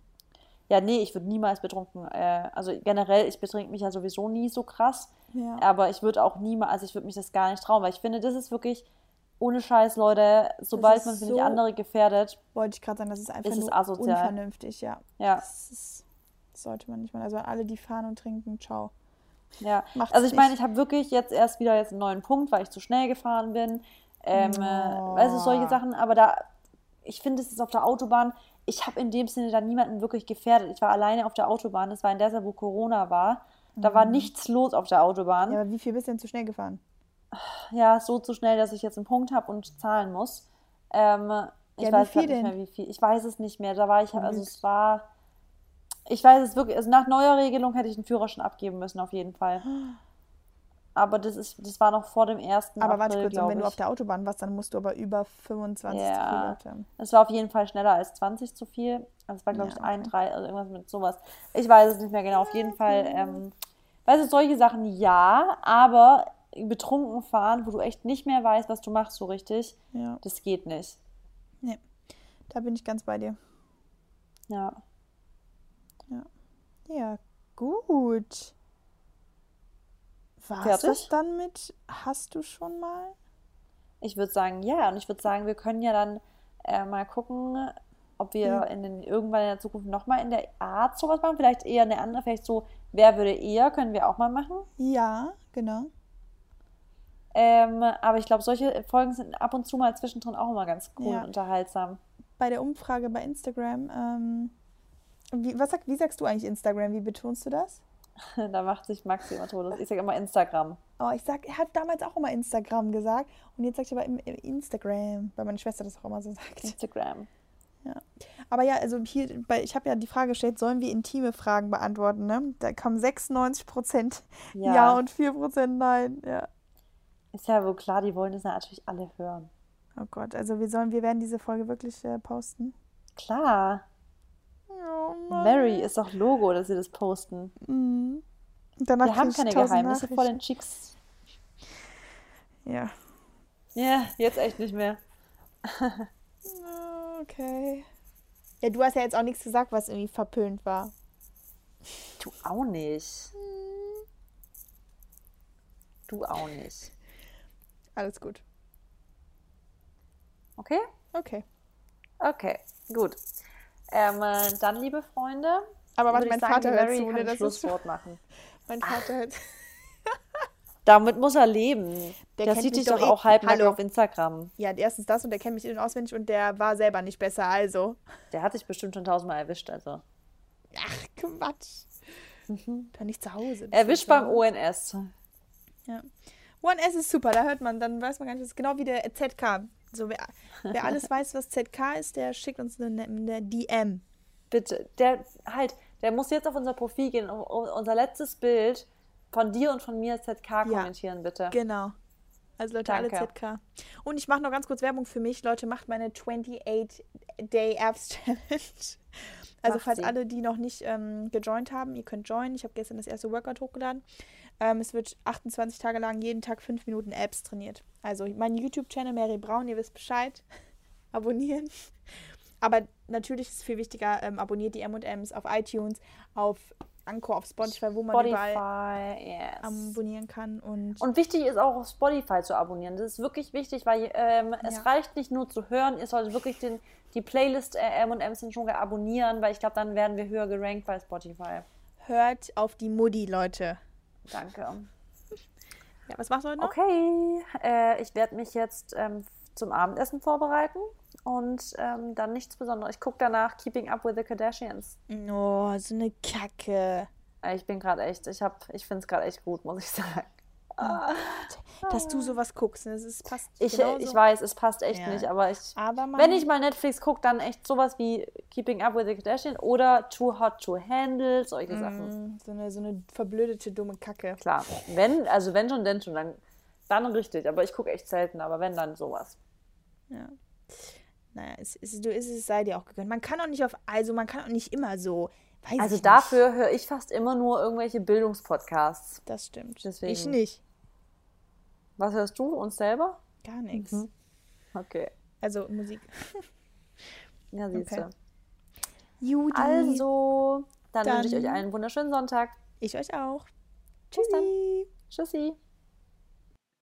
Ja, nee, ich würde niemals betrunken. Äh, also generell, ich betrink mich ja sowieso nie so krass. Ja. Aber ich würde auch niemals, also ich würde mich das gar nicht trauen, weil ich finde, das ist wirklich ohne Scheiß, Leute, sobald man, finde so- ich, andere gefährdet, Wollte ich gerade sagen, das ist einfach Ist nur asozial. unvernünftig, ja. ja, Das, ist, das sollte man nicht machen. Also alle, die fahren und trinken, ciao. ja. Macht's Also ich meine, ich habe wirklich jetzt erst wieder jetzt einen neuen Punkt, weil ich zu schnell gefahren bin. Ähm, äh, weißt du, solche Oh. Sachen, aber da, ich finde, es ist auf der Autobahn, ich habe in dem Sinne da niemanden wirklich gefährdet. Ich war alleine auf der Autobahn, das war in der Zeit, wo Corona war. Da war nichts los auf der Autobahn. Mhm. Ja, aber wie viel bist du denn zu schnell gefahren? ja, so zu schnell, dass ich jetzt einen Punkt habe und zahlen muss. Ähm, ich Ja, weiß nicht mehr, wie viel. Ich weiß es nicht mehr. Da war ich, also Verrückt. es war, ich weiß es wirklich, also nach neuer Regelung hätte ich einen Führerschein abgeben müssen, auf jeden Fall. Aber das ist, das war noch vor dem 1. Aber warte April, kurz, und glaube wenn du auf der Autobahn warst, dann musst du aber über 25 zu viel Ja, gehabt haben. es war auf jeden Fall schneller als 20 zu viel. Also es war, glaube Ja, ich, ein, drei, also irgendwas mit sowas. Ich weiß es nicht mehr genau. Auf jeden Fall, ähm, weißt du, solche Sachen ja, aber betrunken fahren, wo du echt nicht mehr weißt, was du machst so richtig, Ja, das geht nicht. nee. Da bin ich ganz bei dir. Ja. Ja, gut. War das dann mit Hast du schon mal? Ich würde sagen, ja. Und ich würde sagen, wir können ja dann äh, mal gucken, ob wir in den, irgendwann in der Zukunft nochmal in der Art sowas machen. Vielleicht eher eine andere, vielleicht so, wer würde eher, können wir auch mal machen. Ja, genau. Ähm, aber ich glaube, solche Folgen sind ab und zu mal zwischendrin auch immer ganz cool Ja. und unterhaltsam. Bei der Umfrage bei Instagram, ähm, wie, was sag, wie sagst du eigentlich Instagram? Wie betonst du das? da macht sich Maxi immer tot. Ich sage immer Instagram. Oh, ich sag, er hat damals auch immer Instagram gesagt und jetzt sagt er aber Instagram, weil meine Schwester das auch immer so sagt. Instagram. Aber ja, also hier, bei, ich habe ja die Frage gestellt, sollen wir intime Fragen beantworten, ne? Da kamen 96% ja. Ja. und 4% nein. Ja. Ist ja wohl klar, die wollen das ja natürlich alle hören. Oh Gott, also wir sollen, wir werden diese Folge wirklich äh, posten. Klar. Oh. Mary ist doch Logo, dass sie das posten. Mhm. Wir haben keine Geheimnisse vor den. Chicks. Ja. Ja, jetzt echt nicht mehr. Okay. Ja, du hast ja jetzt auch nichts gesagt, was irgendwie verpönt war. Du auch nicht. Du auch nicht. Alles gut. Okay? Okay. Okay, gut. Ähm, äh, dann, liebe Freunde, Aber warte, würde mein sagen, Vater hört zu, ne? Das ist machen. mein Vater hört. Damit muss er leben. Der Der, kennt sieht dich doch doch eh. auch halbnackt Hallo. auf Instagram. Ja, erstens das und der kennt mich in- und auswendig und der war selber nicht besser, also. Der hat dich bestimmt schon tausendmal erwischt, also. Ach, Quatsch. Doch nicht zu Hause. Mhm. Erwischt beim ONS. Ja. One S ist super, da hört man, dann weiß man gar nicht, das ist genau wie der ZK. So, wer, wer alles weiß, was ZK ist, der schickt uns eine, eine DM. Bitte, der, halt, der muss jetzt auf unser Profil gehen und unser letztes Bild von dir und von mir ZK kommentieren, bitte. Genau. Also Leute, alle Danke. ZK. Und ich mache noch ganz kurz Werbung für mich. Leute, macht meine 28-Day Apps Challenge. Also Macht falls sie. alle, die noch nicht ähm, gejoint haben, ihr könnt joinen. Ich habe gestern das erste Workout hochgeladen. Ähm, es wird 28 Tage lang jeden Tag 5 Minuten Apps trainiert. Also mein YouTube-Channel Mary Braun, ihr wisst Bescheid. Abonnieren. Aber natürlich ist es viel wichtiger, ähm, abonniert die M&Ms auf iTunes, auf Anchor, auf Spotify, wo man überall Spotify, yes. abonnieren kann. Und, Und wichtig ist auch auf Spotify zu abonnieren. Das ist wirklich wichtig, weil ähm, es Ja. reicht nicht nur zu hören, ihr solltet wirklich den, die Playlist äh, M&M sind schon abonnieren, weil ich glaube, dann werden wir höher gerankt bei Spotify. hört auf die Mutti, Leute. Danke. Ja, was machst du heute noch? Okay, äh, ich werde mich jetzt ähm, zum Abendessen vorbereiten und ähm, dann nichts Besonderes. Ich gucke danach Keeping Up with the Kardashians. Oh, so eine Kacke. Äh, Ich bin gerade echt, ich, hab- ich finde es gerade echt gut, muss ich sagen. Dass du sowas guckst. ne? Das ist, passt Ich, genauso. ich weiß, es passt echt Ja. nicht, aber ich, Aber wenn ich mal Netflix gucke, dann echt sowas wie Keeping Up with the Kardashians oder Too Hot to Handle, solche Sachen. Mm, so eine, so eine verblödete, dumme Kacke. Klar, wenn, also wenn schon, denn schon, dann, dann richtig. Aber ich gucke echt selten, aber wenn, dann sowas. Ja. Naja, es, es, du, es, es sei dir auch gegönnt. Man kann auch nicht auf, also man kann auch nicht immer so, Also dafür höre ich fast immer nur irgendwelche Bildungspodcasts. Das stimmt. Deswegen. Ich nicht. Was hörst du uns selber? Gar nichts. Mhm. Okay. Also Musik. Ja, siehst Okay. du. Judy. Also, dann, Dann- wünsche ich euch einen wunderschönen Sonntag. Ich euch auch. Dann. Tschüssi. Tschüssi.